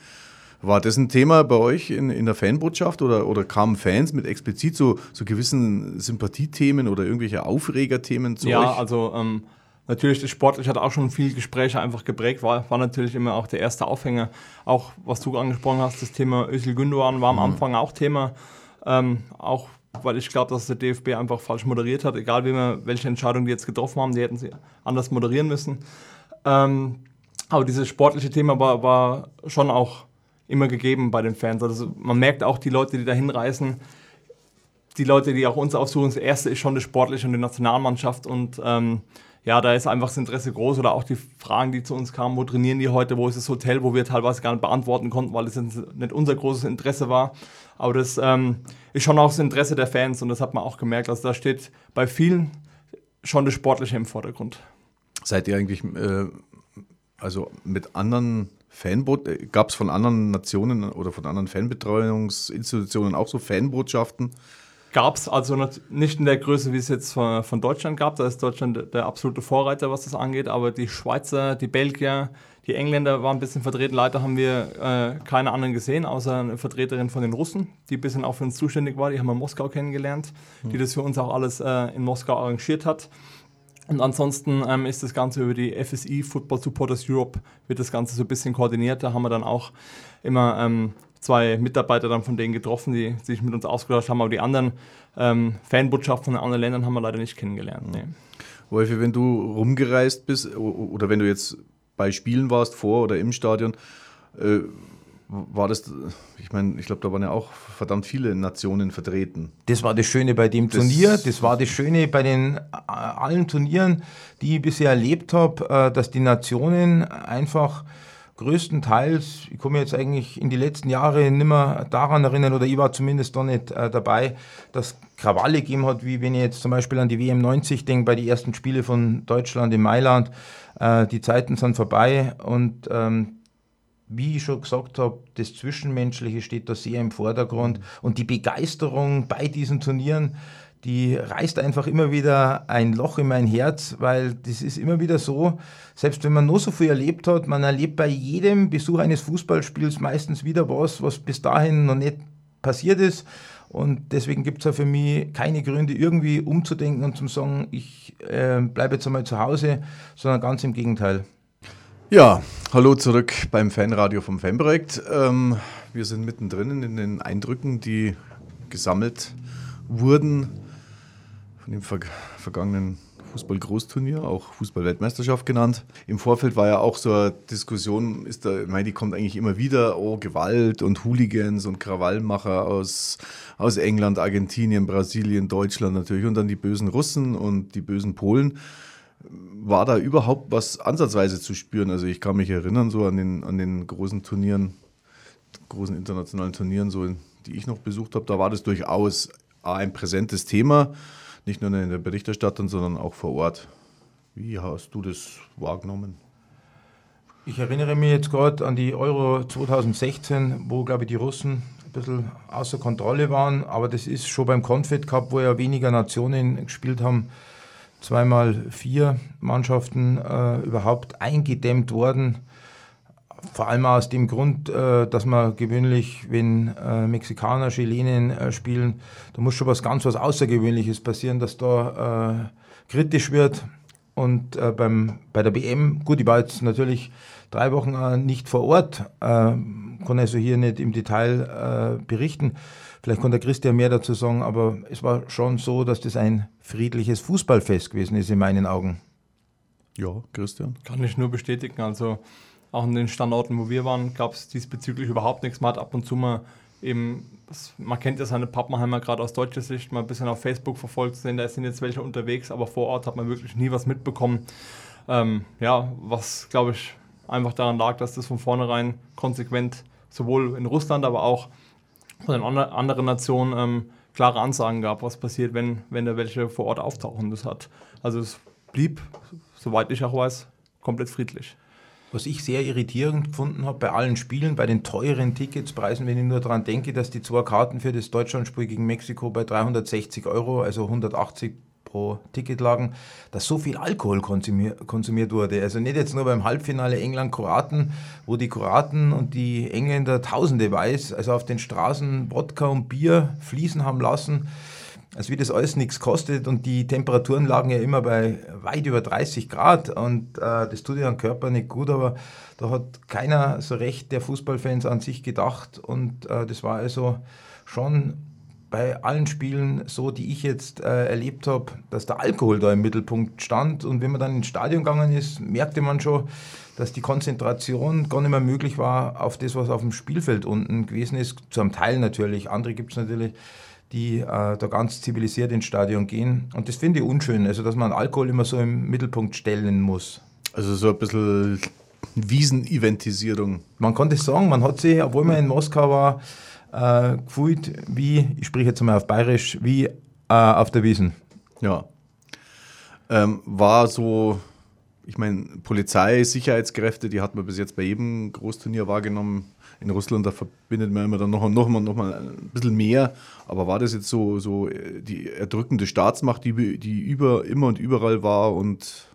[SPEAKER 1] War das ein Thema bei euch in, in der Fanbotschaft oder, oder kamen Fans mit explizit so, so gewissen Sympathiethemen oder irgendwelche Aufregerthemen zu
[SPEAKER 3] ja,
[SPEAKER 1] euch?
[SPEAKER 3] Ja, also ähm, Natürlich, das Sportliche hat auch schon viele Gespräche einfach geprägt, war, war natürlich immer auch der erste Aufhänger. Auch was du angesprochen hast, das Thema Özil Gündogan war am mhm. Anfang auch Thema. Ähm, auch weil ich glaube, dass der DFB einfach falsch moderiert hat. Egal, wie wir, welche Entscheidung die jetzt getroffen haben, die hätten sie anders moderieren müssen. Ähm, aber dieses sportliche Thema war, war schon auch immer gegeben bei den Fans. Also man merkt auch, die Leute, die da hinreisen, die Leute, die auch uns aussuchen, das erste ist schon das Sportliche und die Nationalmannschaft und ähm, ja, da ist einfach das Interesse groß oder auch die Fragen, die zu uns kamen, wo trainieren die heute, wo ist das Hotel, wo wir teilweise gar nicht beantworten konnten, weil das nicht unser großes Interesse war. Aber das ähm, ist schon auch das Interesse der Fans und das hat man auch gemerkt. Also da steht bei vielen schon das Sportliche im Vordergrund.
[SPEAKER 1] Seid ihr eigentlich äh, also mit anderen Fanbot, äh, gab es von anderen Nationen oder von anderen Fanbetreuungsinstitutionen auch so Fanbotschaften?
[SPEAKER 3] Gab es also nicht in der Größe, wie es jetzt von, von Deutschland gab. Da ist Deutschland der absolute Vorreiter, was das angeht. Aber die Schweizer, die Belgier, die Engländer waren ein bisschen vertreten. Leider haben wir äh, keine anderen gesehen, außer eine Vertreterin von den Russen, die ein bisschen auch für uns zuständig war. Die haben wir in Moskau kennengelernt, die das für uns auch alles äh, in Moskau arrangiert hat. Und ansonsten ähm, ist das Ganze über die FSI, Football Supporters Europe, wird das Ganze so ein bisschen koordiniert. Da haben wir dann auch immer ähm, zwei Mitarbeiter dann von denen getroffen, die sich mit uns ausgetauscht haben. Aber die anderen ähm, Fanbotschaften von anderen Ländern haben wir leider nicht kennengelernt. Nee.
[SPEAKER 1] Wolfi, wenn du rumgereist bist oder wenn du jetzt bei Spielen warst, vor oder im Stadion, äh, war das, ich meine, ich glaube, da waren ja auch verdammt viele Nationen vertreten.
[SPEAKER 2] Das war das Schöne bei dem das Turnier, das war das Schöne bei den äh, allen Turnieren, die ich bisher erlebt habe, äh, dass die Nationen einfach größtenteils, ich komme jetzt eigentlich in die letzten Jahre nicht mehr daran erinnern, oder ich war zumindest da nicht äh, dabei, dass Krawalle gegeben hat, wie wenn ich jetzt zum Beispiel an die WM 90 denke, bei den ersten Spielen von Deutschland in Mailand. Äh, die Zeiten sind vorbei und ähm, wie ich schon gesagt habe, das Zwischenmenschliche steht da sehr im Vordergrund und die Begeisterung bei diesen Turnieren, die reißt einfach immer wieder ein Loch in mein Herz, weil das ist immer wieder so, selbst wenn man nur so viel erlebt hat, man erlebt bei jedem Besuch eines Fußballspiels meistens wieder was, was bis dahin noch nicht passiert ist. Und deswegen gibt es ja für mich keine Gründe, irgendwie umzudenken und zu sagen, ich äh, bleibe jetzt einmal zu Hause, sondern ganz im Gegenteil.
[SPEAKER 1] Ja, hallo zurück beim Fanradio vom Fanprojekt. Ähm, wir sind mittendrin in den Eindrücken, die gesammelt wurden von dem ver vergangenen Fußball-Großturnier, auch Fußball-Weltmeisterschaft genannt. Im Vorfeld war ja auch so eine Diskussion, ist da, ich meine, die kommt eigentlich immer wieder, oh, Gewalt und Hooligans und Krawallmacher aus, aus England, Argentinien, Brasilien, Deutschland natürlich und dann die bösen Russen und die bösen Polen war da überhaupt was ansatzweise zu spüren? Also ich kann mich erinnern, so an den, an den großen Turnieren, großen internationalen Turnieren, so, die ich noch besucht habe, da war das durchaus ein präsentes Thema, nicht nur in der Berichterstattung, sondern auch vor Ort. Wie hast du das wahrgenommen?
[SPEAKER 2] Ich erinnere mich jetzt gerade an die Euro 2016, wo, glaube ich, die Russen ein bisschen außer Kontrolle waren. Aber das ist schon beim Confed Cup, wo ja weniger Nationen gespielt haben, zweimal vier Mannschaften äh, überhaupt eingedämmt worden. Vor allem aus dem Grund, äh, dass man gewöhnlich, wenn äh, Mexikaner, Chilenen äh, spielen, da muss schon was ganz was Außergewöhnliches passieren, dass da äh, kritisch wird. Und äh, beim, bei der BM, gut, ich war jetzt natürlich drei Wochen nicht vor Ort, kann also hier nicht im Detail berichten. Vielleicht kann der Christian mehr dazu sagen, aber es war schon so, dass das ein friedliches Fußballfest gewesen ist in meinen Augen.
[SPEAKER 3] Ja, Christian. Kann ich nur bestätigen. Also auch an den Standorten, wo wir waren, gab es diesbezüglich überhaupt nichts. Man hat ab und zu mal eben, man kennt ja seine Pappenheimer gerade aus deutscher Sicht, mal ein bisschen auf Facebook verfolgt sehen, da sind jetzt welche unterwegs, aber vor Ort hat man wirklich nie was mitbekommen. Ähm, ja, was glaube ich einfach daran lag, dass das von vornherein konsequent sowohl in Russland, aber auch von den anderen Nationen ähm, klare Ansagen gab, was passiert, wenn, wenn da welche vor Ort auftauchen. Das hat, also es blieb, soweit ich auch weiß, komplett friedlich.
[SPEAKER 2] Was ich sehr irritierend gefunden habe bei allen Spielen, bei den teuren Ticketspreisen, wenn ich nur daran denke, dass die zwei Karten für das Deutschlandspiel gegen Mexiko bei 360 Euro, also 180 pro Ticket lagen, dass so viel Alkohol konsumiert wurde. Also nicht jetzt nur beim Halbfinale England-Kroaten, wo die Kroaten und die Engländer Tausende weiß, also auf den Straßen Wodka und Bier fließen haben lassen, als wie das alles nichts kostet und die Temperaturen lagen ja immer bei weit über 30 Grad und äh, das tut ja am Körper nicht gut, aber da hat keiner so recht der Fußballfans an sich gedacht und äh, das war also schon bei allen Spielen so, die ich jetzt äh, erlebt habe, dass der Alkohol da im Mittelpunkt stand. Und wenn man dann ins Stadion gegangen ist, merkte man schon, dass die Konzentration gar nicht mehr möglich war auf das, was auf dem Spielfeld unten gewesen ist. Zu einem Teil natürlich. Andere gibt es natürlich, die äh, da ganz zivilisiert ins Stadion gehen. Und das finde ich unschön, also dass man Alkohol immer so im Mittelpunkt stellen muss.
[SPEAKER 1] Also so ein bisschen Wiesen-Eventisierung.
[SPEAKER 2] Man konnte sagen, man hat sich, obwohl man in Moskau war, äh, gefühlt wie, ich spreche jetzt mal auf Bayerisch, wie äh, auf der Wiesen.
[SPEAKER 1] Ja. Ähm, war so ich meine, Polizei, Sicherheitskräfte, die hat man bis jetzt bei jedem Großturnier wahrgenommen. In Russland, da verbindet man immer dann noch, noch, mal, noch mal ein bisschen mehr. Aber war das jetzt so, so äh, die erdrückende Staatsmacht, die, die über, immer und überall war und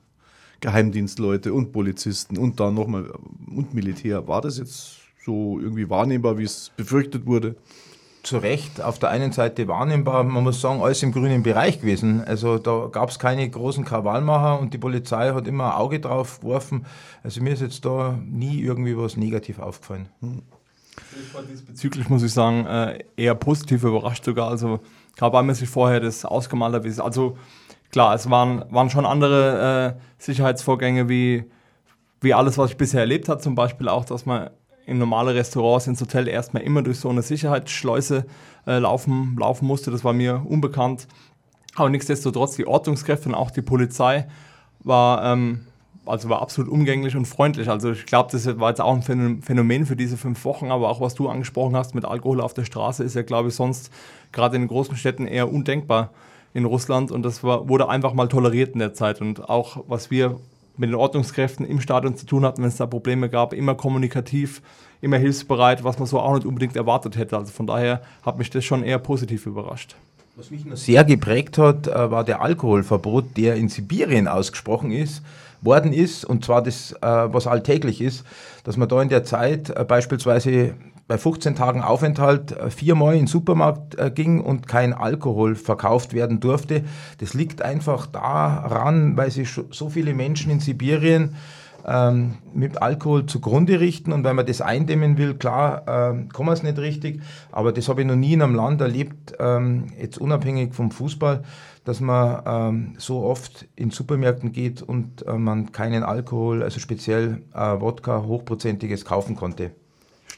[SPEAKER 1] Geheimdienstleute und Polizisten und dann nochmal und Militär. War das jetzt so irgendwie wahrnehmbar, wie es befürchtet wurde?
[SPEAKER 2] Zu Recht auf der einen Seite wahrnehmbar, man muss sagen, alles im grünen Bereich gewesen. Also da gab es keine großen Krawallmacher und die Polizei hat immer ein Auge drauf geworfen. Also mir ist jetzt da nie irgendwie was negativ aufgefallen. Hm.
[SPEAKER 3] Ich war diesbezüglich, muss ich sagen, äh, eher positiv überrascht sogar. Also gerade weil man sich vorher das ausgemalt hat. Also klar, es waren, waren schon andere äh, Sicherheitsvorgänge wie, wie alles, was ich bisher erlebt habe. Zum Beispiel auch, dass man in normale Restaurants ins Hotel erstmal immer durch so eine Sicherheitsschleuse äh, laufen, laufen musste. Das war mir unbekannt. Aber nichtsdestotrotz, die Ordnungskräfte und auch die Polizei war, ähm, also war absolut umgänglich und freundlich. Also ich glaube, das war jetzt auch ein Phänomen für diese fünf Wochen, aber auch was du angesprochen hast mit Alkohol auf der Straße, ist ja, glaube ich, sonst gerade in den großen Städten eher undenkbar in Russland und das war, wurde einfach mal toleriert in der Zeit. Und auch was wir mit den Ordnungskräften im Stadion zu tun hatten, wenn es da Probleme gab, immer kommunikativ, immer hilfsbereit, was man so auch nicht unbedingt erwartet hätte. Also von daher hat mich das schon eher positiv überrascht.
[SPEAKER 2] Was mich noch sehr geprägt hat, äh, war der Alkoholverbot, der in Sibirien ausgesprochen ist, worden ist, und zwar das, äh, was alltäglich ist, dass man da in der Zeit äh, beispielsweise bei 15 Tagen Aufenthalt äh, viermal in den Supermarkt äh, ging und kein Alkohol verkauft werden durfte. Das liegt einfach daran, weil sich so viele Menschen in Sibirien ähm, mit Alkohol zugrunde richten und wenn man das eindämmen will, klar, ähm, kann man es nicht richtig, aber das habe ich noch nie in einem Land erlebt, ähm, jetzt unabhängig vom Fußball, dass man ähm, so oft in Supermärkten geht und äh, man keinen Alkohol, also speziell äh, Wodka, hochprozentiges kaufen konnte.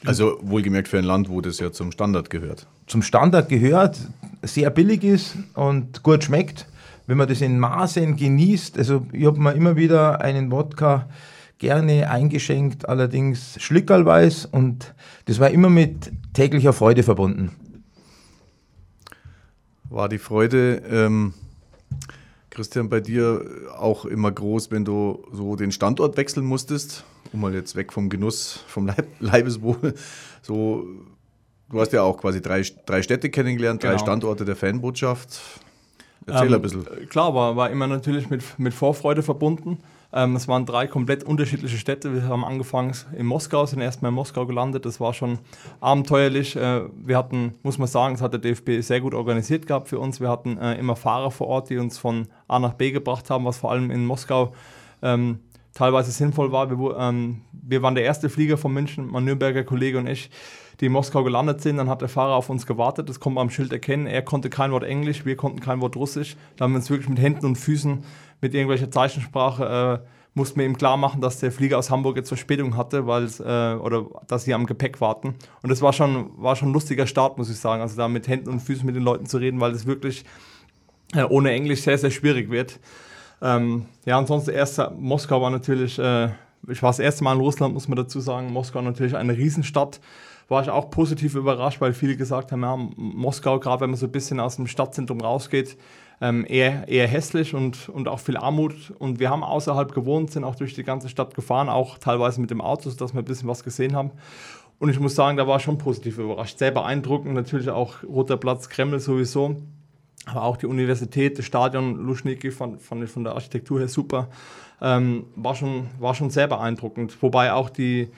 [SPEAKER 1] Also wohlgemerkt für ein Land, wo das ja zum Standard gehört.
[SPEAKER 2] Zum Standard gehört, sehr billig ist und gut schmeckt. Wenn man das in Maßen genießt, also ich habe mir immer wieder einen Wodka gerne eingeschenkt, allerdings schlickerlweis und das war immer mit täglicher Freude verbunden.
[SPEAKER 1] War die Freude, ähm, Christian, bei dir auch immer groß, wenn du so den Standort wechseln musstest? Um mal jetzt weg vom Genuss, vom Leib Leibeswohl, so, du hast ja auch quasi drei, drei Städte kennengelernt, drei genau. Standorte der Fanbotschaft.
[SPEAKER 3] Erzähl ähm, ein bisschen. Klar, war, war immer natürlich mit, mit Vorfreude verbunden. Ähm, es waren drei komplett unterschiedliche Städte. Wir haben angefangen in Moskau, sind erstmal in Moskau gelandet. Das war schon abenteuerlich. Äh, wir hatten, muss man sagen, das hat der DFB sehr gut organisiert gehabt für uns. Wir hatten äh, immer Fahrer vor Ort, die uns von A nach B gebracht haben, was vor allem in Moskau ähm, teilweise sinnvoll war. Wir, ähm, wir waren der erste Flieger von München, mein Nürnberger Kollege und ich, die in Moskau gelandet sind. Dann hat der Fahrer auf uns gewartet, das konnte man am Schild erkennen. Er konnte kein Wort Englisch, wir konnten kein Wort Russisch. Da haben wir uns wirklich mit Händen und Füßen mit irgendwelcher Zeichensprache äh, mussten wir ihm klar machen, dass der Flieger aus Hamburg jetzt Verspätung hatte, äh, oder dass sie am Gepäck warten. Und das war schon, war schon ein lustiger Start, muss ich sagen. Also da mit Händen und Füßen mit den Leuten zu reden, weil es wirklich äh, ohne Englisch sehr, sehr schwierig wird. Ähm, ja, ansonsten erst Moskau war natürlich, äh, ich war das erste Mal in Russland, muss man dazu sagen. Moskau natürlich eine Riesenstadt. War ich auch positiv überrascht, weil viele gesagt haben, ja, Moskau, gerade wenn man so ein bisschen aus dem Stadtzentrum rausgeht, ähm, eher, eher hässlich und, und auch viel Armut. Und wir haben außerhalb gewohnt, sind auch durch die ganze Stadt gefahren, auch teilweise mit dem Auto, sodass wir ein bisschen was gesehen haben. Und ich muss sagen, da war ich schon positiv überrascht. Sehr beeindruckend, natürlich auch Roter Platz, Kreml sowieso. Aber auch die Universität, das Stadion Luschniki fand ich von der Architektur her super. Ähm, war, schon, war schon sehr beeindruckend. Wobei auch die,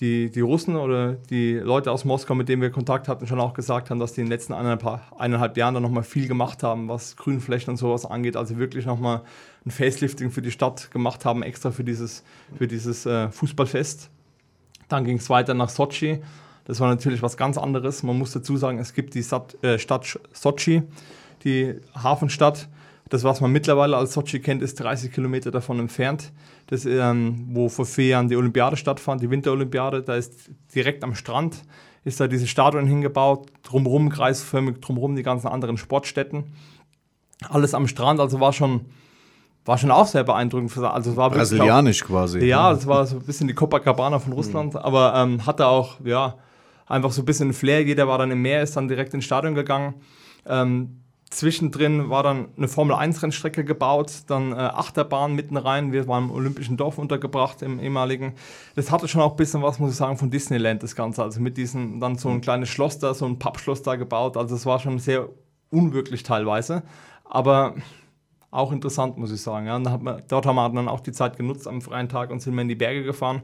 [SPEAKER 3] die, die Russen oder die Leute aus Moskau, mit denen wir Kontakt hatten, schon auch gesagt haben, dass die in den letzten eineinhalb, eineinhalb Jahren da nochmal viel gemacht haben, was Grünflächen und sowas angeht. Also wirklich nochmal ein Facelifting für die Stadt gemacht haben, extra für dieses, für dieses äh, Fußballfest. Dann ging es weiter nach Sochi. Das war natürlich was ganz anderes. Man muss dazu sagen, es gibt die Stadt, äh, Stadt Sochi die Hafenstadt. Das, was man mittlerweile als Sochi kennt, ist 30 Kilometer davon entfernt. Das, ähm, wo vor vier Jahren die Olympiade stattfand, die Winterolympiade. Da ist direkt am Strand ist da dieses Stadion hingebaut, drumherum, kreisförmig, drumherum die ganzen anderen Sportstätten. Alles am Strand, also war schon, war schon auch sehr beeindruckend. Also war
[SPEAKER 1] Brasilianisch wirklich, quasi.
[SPEAKER 3] Ja, das war so ein bisschen die Copacabana von Russland, mhm. aber ähm, hatte auch, ja, einfach so ein bisschen Flair. Jeder war dann im Meer, ist dann direkt ins Stadion gegangen. Ähm, Zwischendrin war dann eine Formel-1-Rennstrecke gebaut, dann äh, Achterbahn mitten rein. Wir waren im Olympischen Dorf untergebracht, im ehemaligen. Das hatte schon auch ein bisschen was, muss ich sagen, von Disneyland, das Ganze. Also mit diesem, dann so ein kleines Schloss da, so ein Pappschloss da gebaut. Also es war schon sehr unwirklich teilweise. Aber auch interessant, muss ich sagen. Ja. Hat man, dort haben wir dann auch die Zeit genutzt am freien Tag und sind wir in die Berge gefahren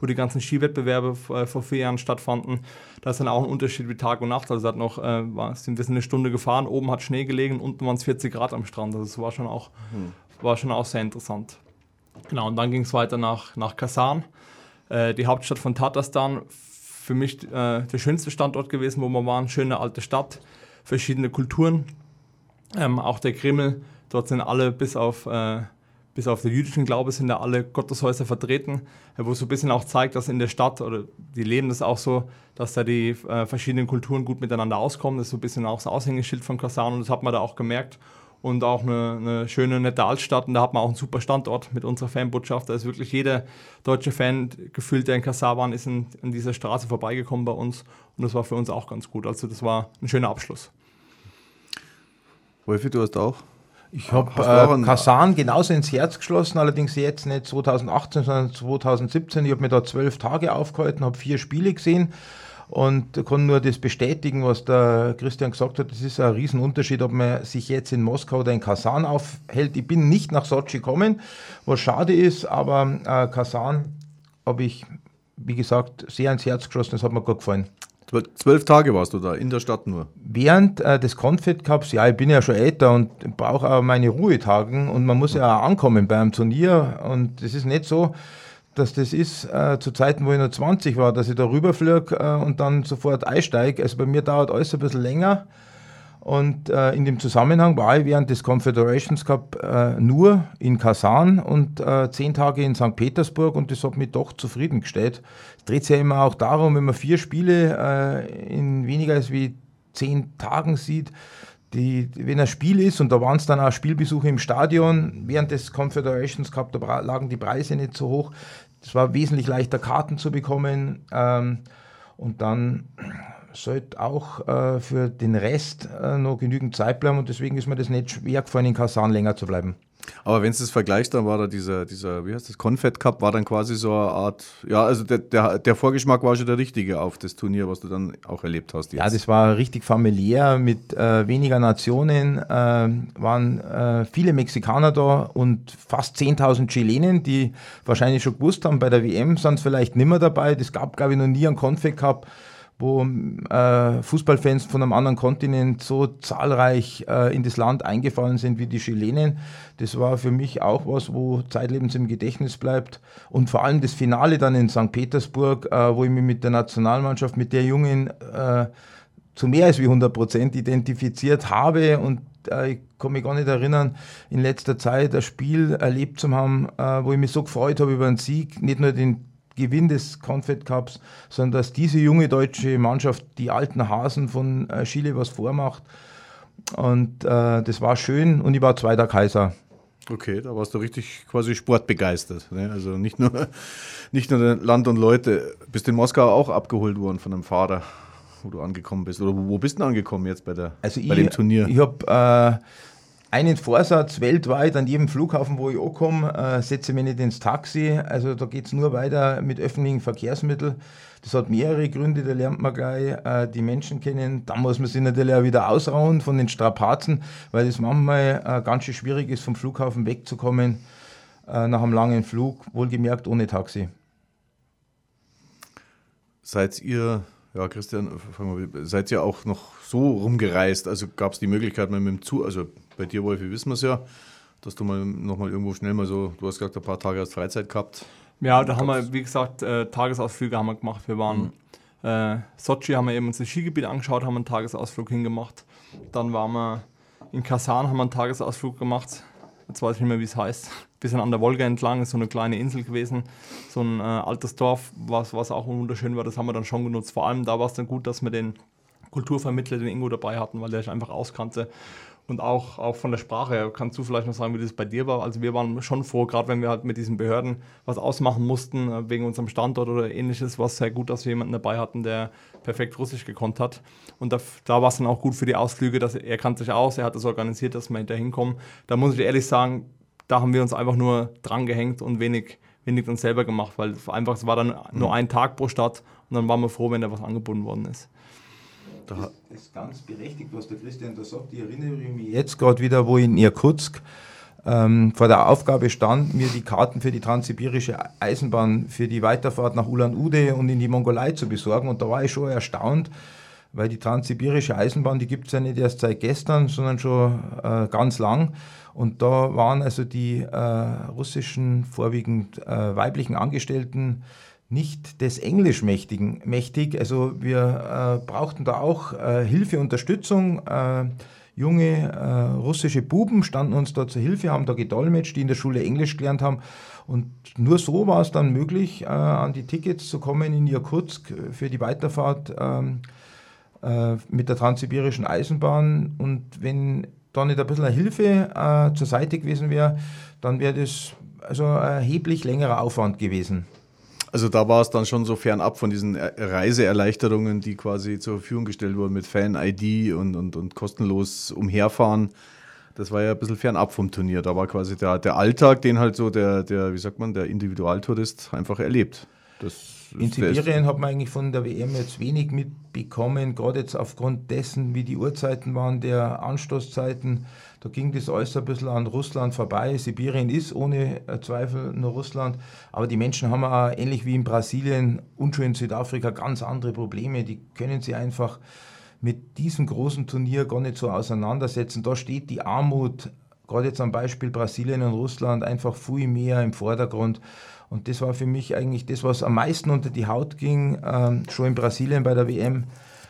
[SPEAKER 3] wo die ganzen Skiwettbewerbe äh, vor vier Jahren stattfanden. Da ist dann auch ein Unterschied wie Tag und Nacht. Also hat noch, äh, war, sind wir sind eine Stunde gefahren, oben hat Schnee gelegen, unten waren es 40 Grad am Strand. Also das war schon auch, mhm. war schon auch sehr interessant. Genau, und dann ging es weiter nach, nach Kasan, äh, die Hauptstadt von Tatarstan. Für mich äh, der schönste Standort gewesen, wo wir waren. Schöne alte Stadt, verschiedene Kulturen. Ähm, auch der Kreml, dort sind alle bis auf äh, bis auf den jüdischen Glaube sind da alle Gotteshäuser vertreten, wo so ein bisschen auch zeigt, dass in der Stadt, oder die leben das auch so, dass da die äh, verschiedenen Kulturen gut miteinander auskommen. Das ist so ein bisschen auch das Aushängeschild von Kasan und das hat man da auch gemerkt. Und auch eine, eine, schöne, nette Altstadt und da hat man auch einen super Standort mit unserer Fanbotschaft. Da ist wirklich jeder deutsche Fan gefühlt, der in Kasan war, ist in, in dieser Straße vorbeigekommen bei uns und das war für uns auch ganz gut. Also das war ein schöner Abschluss.
[SPEAKER 1] Wolfi, du hast auch
[SPEAKER 2] ich habe äh, Kasan genauso ins Herz geschlossen, allerdings jetzt nicht 2018, sondern 2017. Ich habe mir da zwölf Tage aufgehalten, habe vier Spiele gesehen und kann nur das bestätigen, was der Christian gesagt hat. Es ist ein Riesenunterschied, ob man sich jetzt in Moskau oder in Kasan aufhält. Ich bin nicht nach Sochi gekommen, was schade ist, aber äh, Kasan habe ich, wie gesagt, sehr ins Herz geschlossen. Das hat mir gut gefallen.
[SPEAKER 1] Zwölf Tage warst du da, in der Stadt nur?
[SPEAKER 2] Während äh, des Confed Cups, ja, ich bin ja schon älter und brauche auch meine Ruhetagen und man muss ja auch ankommen beim Turnier und es ist nicht so, dass das ist äh, zu Zeiten, wo ich noch 20 war, dass ich da rüberfliege äh, und dann sofort einsteige. Also bei mir dauert alles ein bisschen länger. Und äh, in dem Zusammenhang war ich während des Confederations Cup äh, nur in Kasan und äh, zehn Tage in St. Petersburg und das hat mich doch zufriedengestellt. Es dreht sich ja immer auch darum, wenn man vier Spiele äh, in weniger als wie zehn Tagen sieht, die, wenn ein Spiel ist, und da waren es dann auch Spielbesuche im Stadion, während des Confederations Cup, da lagen die Preise nicht so hoch. Es war wesentlich leichter, Karten zu bekommen. Ähm, und dann sollte auch äh, für den Rest äh, noch genügend Zeit bleiben und deswegen ist mir das nicht schwer gefallen, in Kasan länger zu bleiben.
[SPEAKER 1] Aber wenn du das vergleichst, dann war da dieser, dieser wie heißt das, Confed Cup, war dann quasi so eine Art, ja, also der, der, der Vorgeschmack war schon der richtige auf das Turnier, was du dann auch erlebt hast.
[SPEAKER 2] Jetzt. Ja, das war richtig familiär mit äh, weniger Nationen, äh, waren äh, viele Mexikaner da und fast 10.000 Chilenen, die wahrscheinlich schon gewusst haben, bei der WM sind es vielleicht nimmer dabei. Das gab, glaube ich, noch nie einen Confed Cup wo äh, Fußballfans von einem anderen Kontinent so zahlreich äh, in das Land eingefallen sind wie die Chilenen. Das war für mich auch was, wo zeitlebens im Gedächtnis bleibt. Und vor allem das Finale dann in St. Petersburg, äh, wo ich mich mit der Nationalmannschaft, mit der Jungen äh, zu mehr als wie 100 Prozent identifiziert habe und äh, ich kann mich gar nicht erinnern, in letzter Zeit ein Spiel erlebt zu haben, äh, wo ich mich so gefreut habe über einen Sieg, nicht nur den Gewinn des Confed Cups, sondern dass diese junge deutsche Mannschaft, die alten Hasen von äh, Chile, was vormacht. Und äh, das war schön und ich war zweiter Kaiser.
[SPEAKER 1] Okay, da warst du richtig quasi sportbegeistert. Ne? Also nicht nur, nicht nur Land und Leute. Bist in Moskau auch abgeholt worden von einem Fahrer, wo du angekommen bist? Oder wo bist du angekommen jetzt bei, der,
[SPEAKER 2] also
[SPEAKER 1] bei
[SPEAKER 2] ich, dem Turnier? Ich habe äh, einen Vorsatz weltweit an jedem Flughafen, wo ich ankomme, äh, setze mich nicht ins Taxi. Also da geht es nur weiter mit öffentlichen Verkehrsmitteln. Das hat mehrere Gründe, da lernt man gleich äh, die Menschen kennen. Da muss man sich natürlich auch wieder ausrauen von den Strapazen, weil es manchmal äh, ganz schön schwierig ist, vom Flughafen wegzukommen äh, nach einem langen Flug, wohlgemerkt ohne Taxi.
[SPEAKER 1] Seid ihr ja, Christian, seid ihr auch noch so rumgereist? Also gab es die Möglichkeit, mal mit dem Zug, also bei dir, Wolfi, wissen wir es ja, dass du mal nochmal irgendwo schnell mal so, du hast gesagt, ein paar Tage als Freizeit gehabt.
[SPEAKER 3] Ja, da haben wir, wie gesagt, äh, Tagesausflüge haben wir gemacht. Wir waren mhm. äh, Sochi, haben wir eben uns das Skigebiet angeschaut, haben einen Tagesausflug hingemacht. Dann waren wir in Kasan, haben wir einen Tagesausflug gemacht. Jetzt weiß ich nicht mehr, wie es heißt. Bisschen an der Wolga entlang, ist so eine kleine Insel gewesen. So ein äh, altes Dorf, was, was auch wunderschön war. Das haben wir dann schon genutzt. Vor allem da war es dann gut, dass wir den Kulturvermittler, den Ingo dabei hatten, weil der sich einfach auskannte. Und auch, auch von der Sprache her, kannst du vielleicht noch sagen, wie das bei dir war? Also wir waren schon froh, gerade wenn wir halt mit diesen Behörden was ausmachen mussten, äh, wegen unserem Standort oder ähnliches, war es sehr gut, dass wir jemanden dabei hatten, der perfekt Russisch gekonnt hat. Und da, da war es dann auch gut für die Ausflüge, dass er, kannte sich aus, er hat das organisiert, dass wir hinterher hinkommen. Da muss ich ehrlich sagen, da haben wir uns einfach nur dran gehängt und wenig, wenig uns selber gemacht, weil einfach es war dann nur mhm. ein Tag pro Stadt und dann waren wir froh, wenn da was angeboten worden ist.
[SPEAKER 2] Da das ist ganz berechtigt, was der Christian da sagt. Ich erinnere mich jetzt gerade wieder, wo ich in Irkutsk ähm, vor der Aufgabe stand, mir die Karten für die transsibirische Eisenbahn für die Weiterfahrt nach Ulan-Ude und in die Mongolei zu besorgen. Und da war ich schon erstaunt, weil die transsibirische Eisenbahn, die gibt es ja nicht erst seit gestern, sondern schon äh, ganz lang. Und da waren also die äh, russischen, vorwiegend äh, weiblichen Angestellten nicht des Englisch mächtigen, mächtig. Also wir äh, brauchten da auch äh, Hilfe, Unterstützung. Äh, junge russische Buben standen uns da zur Hilfe, haben da gedolmetscht, die in der Schule Englisch gelernt haben. Und nur so war es dann möglich, an die Tickets zu kommen in Irkutsk für die Weiterfahrt ähm, äh, mit der transsibirischen Eisenbahn. Und wenn da nicht ein bisschen Hilfe zur Seite gewesen wäre, dann wäre das also ein erheblich längerer Aufwand gewesen.
[SPEAKER 1] Also da war es dann schon so fernab von diesen Reiseerleichterungen, die quasi zur Verfügung gestellt wurden mit Fan-ID und, und, und kostenlos umherfahren. Das war ja ein bisschen fernab vom Turnier. Da war quasi der, der Alltag, den halt so der, der, wie sagt man, der Individualtourist einfach erlebt.
[SPEAKER 2] Das in Sibirien hat man eigentlich von der WM jetzt wenig mitbekommen, gerade jetzt aufgrund dessen, wie die Uhrzeiten waren, der Anstoßzeiten. Da ging das alles ein bisschen an Russland vorbei. Sibirien ist ohne Zweifel nur Russland, aber die Menschen haben auch ähnlich wie in Brasilien und schon in Südafrika ganz andere Probleme. Die können sie einfach mit diesem großen Turnier gar nicht so auseinandersetzen. Da steht die Armut, gerade jetzt am Beispiel Brasilien und Russland, einfach viel mehr im Vordergrund. Und das war für mich eigentlich das, was am meisten unter die Haut ging, äh, schon in Brasilien bei der WM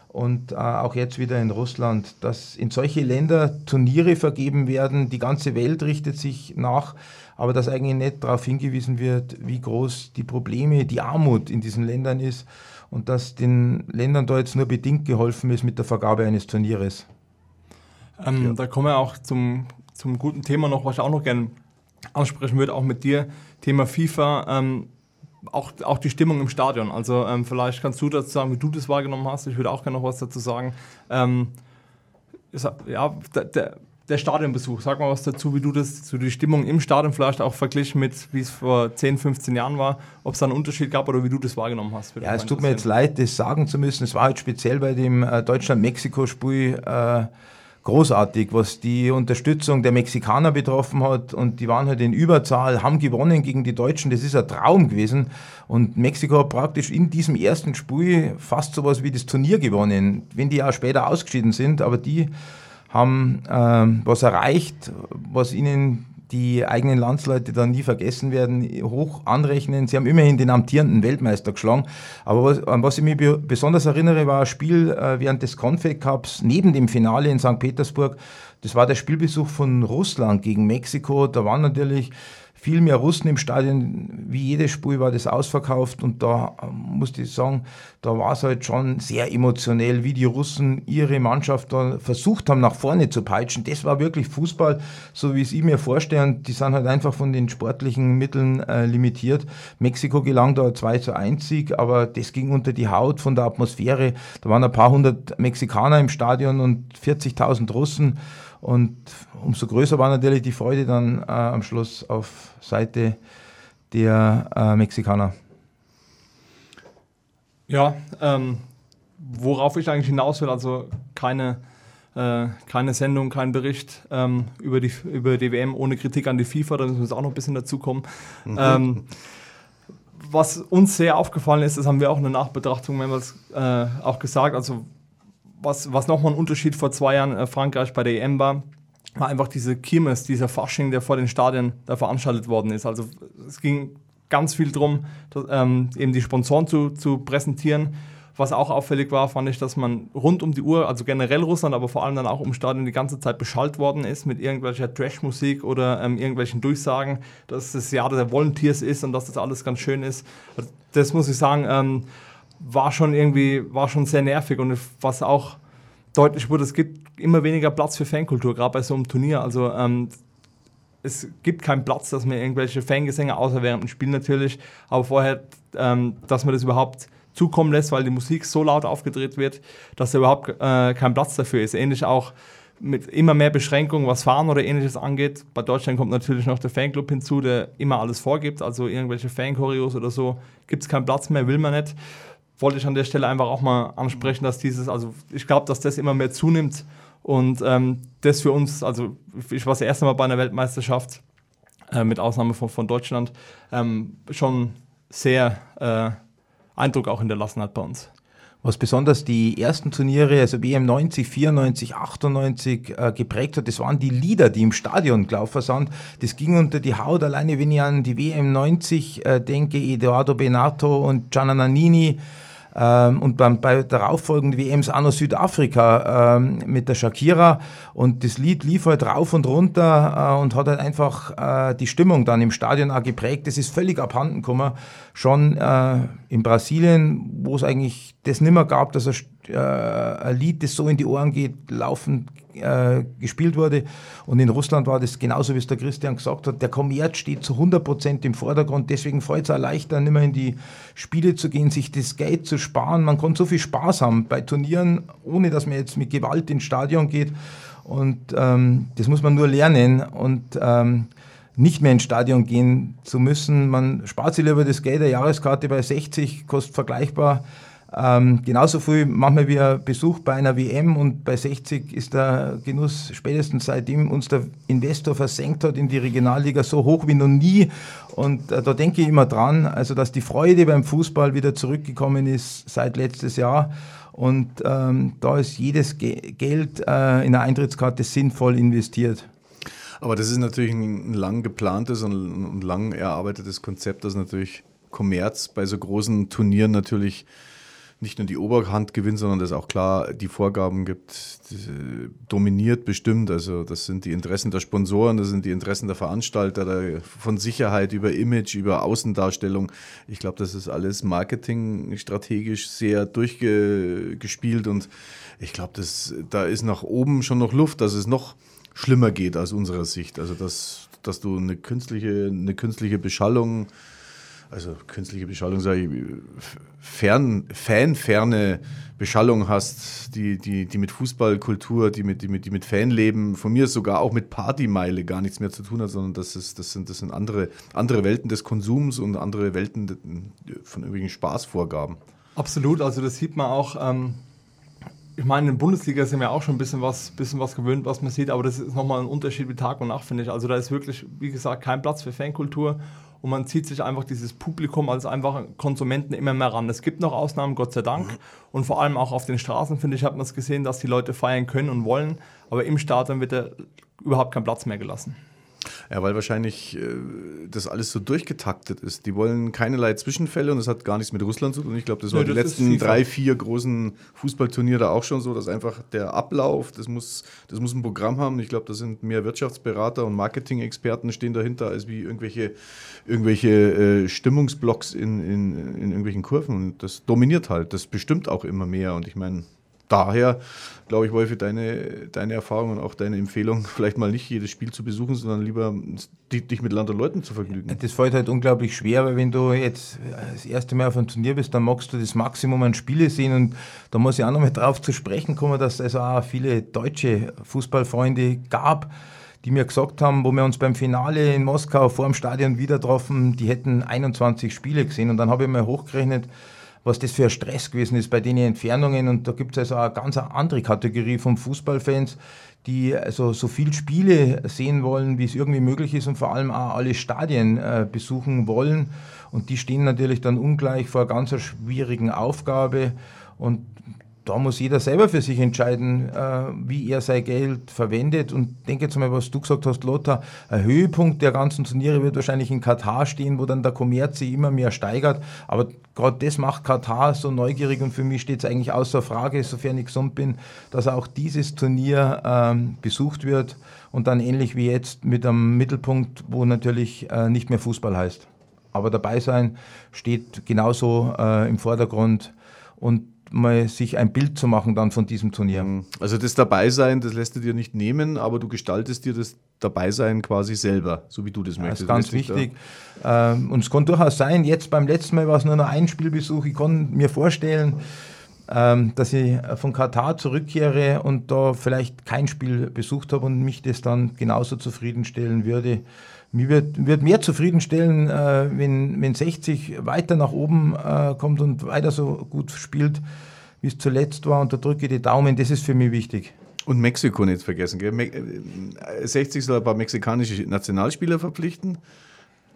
[SPEAKER 2] und äh, auch jetzt wieder in Russland, dass in solche Länder Turniere vergeben werden. Die ganze Welt richtet sich nach, aber dass eigentlich nicht darauf hingewiesen wird, wie groß die Probleme, die Armut in diesen Ländern ist und dass den Ländern da jetzt nur bedingt geholfen ist mit der Vergabe eines Turnieres.
[SPEAKER 3] Ähm, ja. Da kommen wir auch zum, zum guten Thema noch, was ich auch noch gerne ansprechen würde, auch mit dir. Thema FIFA, ähm, auch, auch die Stimmung im Stadion. Also ähm, vielleicht kannst du dazu sagen, wie du das wahrgenommen hast. Ich würde auch gerne noch was dazu sagen. Ähm, ist, ja, der, der, der, Stadionbesuch, sag mal was dazu, wie du das, so die Stimmung im Stadion vielleicht auch verglichen mit, wie es vor 10, 15 Jahren war, ob es da einen Unterschied gab oder wie du das wahrgenommen hast.
[SPEAKER 2] Ja, es tut mir jetzt leid, das sagen zu müssen. Es war halt speziell bei dem äh, Deutschland-Mexiko-Spiel. Äh, großartig, was die Unterstützung der Mexikaner betroffen hat. Und die waren halt in Überzahl, haben gewonnen gegen die Deutschen. Das ist ein Traum gewesen. Und Mexiko hat praktisch in diesem ersten Spiel fast sowas wie das Turnier gewonnen, wenn die auch später ausgeschieden sind. Aber die haben äh, was erreicht, was ihnen die eigenen Landsleute dann nie vergessen werden, hoch anrechnen. Sie haben immerhin den amtierenden Weltmeister geschlagen. Aber was, an was ich mich besonders erinnere, war ein Spiel äh, während des Confed Cups neben dem Finale in St. Petersburg. Das war der Spielbesuch von Russland gegen Mexiko. Da waren natürlich viel mehr Russen im Stadion. Wie jedes Spiel war das ausverkauft und da ähm, musste ich sagen, da war es halt schon sehr emotionell, wie die Russen ihre Mannschaft da versucht haben, nach vorne zu peitschen. Das war wirklich Fußball, so wie es ich mir vorstelle. Und die sind halt einfach von den sportlichen Mitteln äh, limitiert. Mexiko gelang da 2 zu 1 Sieg, aber das ging unter die Haut von der Atmosphäre. Da waren ein paar hundert Mexikaner im Stadion und 40.000 Russen. Und umso größer war natürlich die Freude dann äh, am Schluss auf Seite der äh, Mexikaner.
[SPEAKER 3] Ja, ähm, worauf ich eigentlich hinaus will, also keine, äh, keine Sendung, kein Bericht ähm, über, die, über die WM ohne Kritik an die FIFA, da müssen wir jetzt auch noch ein bisschen dazukommen. Mhm. Ähm, was uns sehr aufgefallen ist, das haben wir auch in der Nachbetrachtung mehrmals äh, auch gesagt, also was, was nochmal ein Unterschied vor zwei Jahren äh, Frankreich bei der EM war, war einfach diese Kirmes, dieser Fasching, der vor den Stadien da veranstaltet worden ist. Also es ging ganz viel darum, ähm, eben die Sponsoren zu, zu präsentieren. Was auch auffällig war, fand ich, dass man rund um die Uhr, also generell Russland, aber vor allem dann auch um Stadion die ganze Zeit beschallt worden ist mit irgendwelcher Trash-Musik oder ähm, irgendwelchen Durchsagen, dass das Jahr der Volunteers ist und dass das alles ganz schön ist. Das muss ich sagen, ähm, war schon irgendwie, war schon sehr nervig und was auch deutlich wurde, es gibt immer weniger Platz für Fankultur, gerade bei so einem Turnier. Also ähm, es gibt keinen Platz, dass man irgendwelche Fangesänge, außer während dem Spiel natürlich, aber vorher, ähm, dass man das überhaupt zukommen lässt, weil die Musik so laut aufgedreht wird, dass da überhaupt äh, kein Platz dafür ist. Ähnlich auch mit immer mehr Beschränkungen, was Fahren oder ähnliches angeht. Bei Deutschland kommt natürlich noch der Fanclub hinzu, der immer alles vorgibt, also irgendwelche Fanchoreos oder so, gibt es keinen Platz mehr, will man nicht. Wollte ich an der Stelle einfach auch mal ansprechen, dass dieses, also ich glaube, dass das immer mehr zunimmt und ähm, das für uns, also ich war das erste Mal bei einer Weltmeisterschaft, äh, mit Ausnahme von, von Deutschland, ähm, schon sehr äh, Eindruck auch hinterlassen hat bei uns.
[SPEAKER 2] Was besonders die ersten Turniere, also WM 90, 94, 98 äh, geprägt hat, das waren die Lieder, die im Stadion gelaufen sind. Das ging unter die Haut, alleine wenn ich an die WM 90 äh, denke, Eduardo Benato und Gianna Nannini, ähm, und beim, bei darauffolgenden WMs auch noch Südafrika ähm, mit der Shakira und das Lied lief halt rauf und runter äh, und hat halt einfach äh, die Stimmung dann im Stadion auch geprägt. Das ist völlig abhanden gekommen. Schon äh, in Brasilien, wo es eigentlich das nimmer gab, dass ein, äh, ein Lied, das so in die Ohren geht, laufend äh, gespielt wurde. Und in Russland war das genauso, wie es der Christian gesagt hat. Der Kommerz steht zu 100 Prozent im Vordergrund. Deswegen freut es auch leichter, nicht mehr in die Spiele zu gehen, sich das Geld zu sparen. Man kann so viel Spaß haben bei Turnieren, ohne dass man jetzt mit Gewalt ins Stadion geht. Und ähm, das muss man nur lernen. Und ähm, nicht mehr ins Stadion gehen zu müssen. Man spart sich lieber das Geld, der Jahreskarte bei 60 kostet vergleichbar ähm, genauso manchmal wie ein Besuch bei einer WM und bei 60 ist der Genuss spätestens seitdem uns der Investor versenkt hat in die Regionalliga so hoch wie noch nie. Und äh, da denke ich immer dran, also dass die Freude beim Fußball wieder zurückgekommen ist seit letztes Jahr. Und ähm, da ist jedes Ge Geld äh, in der Eintrittskarte sinnvoll investiert.
[SPEAKER 1] Aber das ist natürlich ein lang geplantes und lang erarbeitetes Konzept, das natürlich Kommerz bei so großen Turnieren natürlich nicht nur die Oberhand gewinnt, sondern dass auch klar die Vorgaben gibt, die dominiert bestimmt. Also das sind die Interessen der Sponsoren, das sind die Interessen der Veranstalter, der, von Sicherheit über Image, über Außendarstellung. Ich glaube, das ist alles marketingstrategisch sehr durchgespielt und ich glaube, da ist nach oben schon noch Luft, dass es noch schlimmer geht aus unserer Sicht. Also dass, dass du eine künstliche, eine künstliche Beschallung also künstliche Beschallung, sage ich, fern, fanferne Beschallung hast, die, die, die mit Fußballkultur, die mit, die, mit, die mit Fanleben, von mir sogar auch mit Partymeile gar nichts mehr zu tun hat, sondern das, ist, das, sind, das sind andere, andere Welten des Konsums und andere Welten von irgendwelchen Spaßvorgaben.
[SPEAKER 3] Absolut, also das sieht man auch. Ähm ich meine, in der Bundesliga sind wir auch schon ein bisschen was, bisschen was gewöhnt, was man sieht, aber das ist nochmal ein Unterschied wie Tag und Nacht, finde ich. Also da ist wirklich, wie gesagt, kein Platz für Fankultur und man zieht sich einfach dieses Publikum als einfach Konsumenten immer mehr ran. Es gibt noch Ausnahmen, Gott sei Dank. Mhm. Und vor allem auch auf den Straßen, finde ich, hat man es gesehen, dass die Leute feiern können und wollen. Aber im Stadion wird da überhaupt kein Platz mehr gelassen.
[SPEAKER 1] Ja, weil wahrscheinlich äh, das alles so durchgetaktet ist. Die wollen keinerlei Zwischenfälle und das hat gar nichts mit Russland zu tun. Ich glaube, das war ja, die letzten drei, vier großen Fußballturniere auch schon so, dass einfach der Ablauf, das muss, das muss ein Programm haben. Ich glaube, da sind mehr Wirtschaftsberater und Marketing-Experten stehen dahinter, als wie irgendwelche, irgendwelche äh, Stimmungsblocks in, in, in irgendwelchen Kurven. Und das dominiert halt. Das bestimmt auch immer mehr. Und ich meine, daher glaube ich, Wolfi, deine, deine Erfahrung und auch deine Empfehlung, vielleicht mal nicht jedes Spiel zu besuchen, sondern lieber dich mit Land und Leuten zu vergnügen.
[SPEAKER 2] Das fällt halt unglaublich schwer, weil wenn du jetzt das erste Mal auf einem Turnier bist, dann magst du das Maximum an Spiele sehen und da muss ich auch noch mal drauf zu sprechen kommen, dass es auch viele deutsche Fußballfreunde gab, die mir gesagt haben, wo wir uns beim Finale in Moskau vor dem Stadion wieder getroffen, die hätten 21 Spiele gesehen und dann habe ich mal hochgerechnet, was das für ein Stress gewesen ist bei den Entfernungen. Und da gibt es also eine ganz andere Kategorie von Fußballfans, die also so viel Spiele sehen wollen, wie es irgendwie möglich ist und vor allem auch alle Stadien äh, besuchen wollen. Und die stehen natürlich dann ungleich vor einer ganz schwierigen Aufgabe. Und da muss jeder selber für sich entscheiden, äh, wie er sein Geld verwendet. Und denke jetzt mal, was du gesagt hast, Lothar, ein Höhepunkt der ganzen Turniere wird wahrscheinlich in Katar stehen, wo dann der Kommerz sich immer mehr steigert. Aber gerade das macht Katar so neugierig und für mich steht es eigentlich außer Frage, sofern ich gesund bin, dass auch dieses Turnier ähm, besucht wird und dann ähnlich wie jetzt mit einem Mittelpunkt, wo natürlich äh, nicht mehr Fußball heißt. Aber dabei sein steht genauso äh, im Vordergrund und mal sich ein Bild zu machen dann von diesem Turnier.
[SPEAKER 1] Also das Dabeisein, das lässt du dir nicht nehmen, aber du gestaltest dir das Dabeisein quasi selber, so wie du das
[SPEAKER 2] Das
[SPEAKER 1] möchtest.
[SPEAKER 2] ist ganz
[SPEAKER 1] dich da-
[SPEAKER 2] wichtig. Ähm, und es kann durchaus sein, jetzt beim letzten Mal war es nur noch ein Spielbesuch. Ich kann mir vorstellen, ähm, dass ich von Katar zurückkehre und da vielleicht kein Spiel besucht habe und mich das dann genauso zufriedenstellen würde. Mir wird, wird mehr zufriedenstellen, äh, wenn, wenn 60 weiter nach oben äh, kommt und weiter so gut spielt, wie es zuletzt war. Und da drücke ich die Daumen, das ist für mich wichtig.
[SPEAKER 1] Und Mexiko nicht vergessen. Gell? Me äh, 60 soll ein paar mexikanische Nationalspieler verpflichten.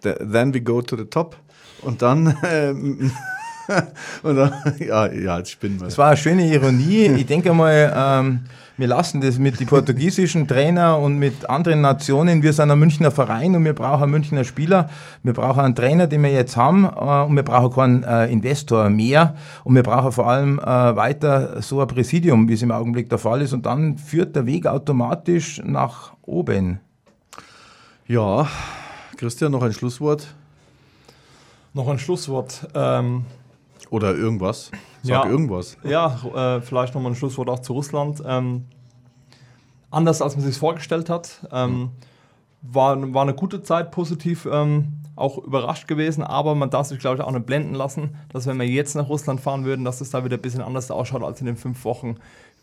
[SPEAKER 1] The- Then we go to the top. Und dann, ähm, und dann ja, ja, jetzt spinnen wir.
[SPEAKER 2] Das war eine schöne Ironie. Ich denke mal, ähm, wir lassen das mit den portugiesischen Trainer und mit anderen Nationen. Wir sind ein Münchner Verein und wir brauchen einen Münchner Spieler. Wir brauchen einen Trainer, den wir jetzt haben, äh, und wir brauchen keinen äh, Investor mehr. Und wir brauchen vor allem äh, weiter so ein Präsidium, wie es im Augenblick der Fall ist. Und dann führt der Weg automatisch nach oben.
[SPEAKER 1] Ja, Christian, noch ein Schlusswort
[SPEAKER 3] Noch ein Schlusswort. Ähm,
[SPEAKER 1] oder irgendwas? Sag
[SPEAKER 3] Ja.
[SPEAKER 1] irgendwas.
[SPEAKER 3] Ja, äh, vielleicht nochmal ein Schlusswort auch zu Russland. Ähm, anders als man sich vorgestellt hat. Ähm, war, war eine gute Zeit, positiv ähm, auch überrascht gewesen, aber man darf sich, glaube ich, auch nicht blenden lassen, dass wenn wir jetzt nach Russland fahren würden, dass es da wieder ein bisschen anders ausschaut als in den fünf Wochen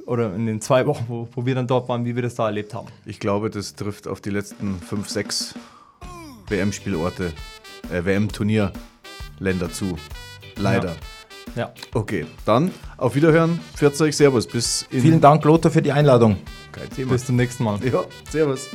[SPEAKER 3] oder in den zwei Wochen, wo, wo wir dann dort waren, wie wir das da erlebt haben.
[SPEAKER 1] Ich glaube, das trifft auf die letzten fünf, sechs WM-Spielorte, äh, WM-Turnierländer zu. Leider.
[SPEAKER 3] Ja.
[SPEAKER 1] Okay, dann auf Wiederhören. 40, Servus. Bis in
[SPEAKER 2] Vielen Dank, Lothar, für die Einladung.
[SPEAKER 1] Kein Thema.
[SPEAKER 3] Bis zum nächsten Mal.
[SPEAKER 1] Ja, Servus.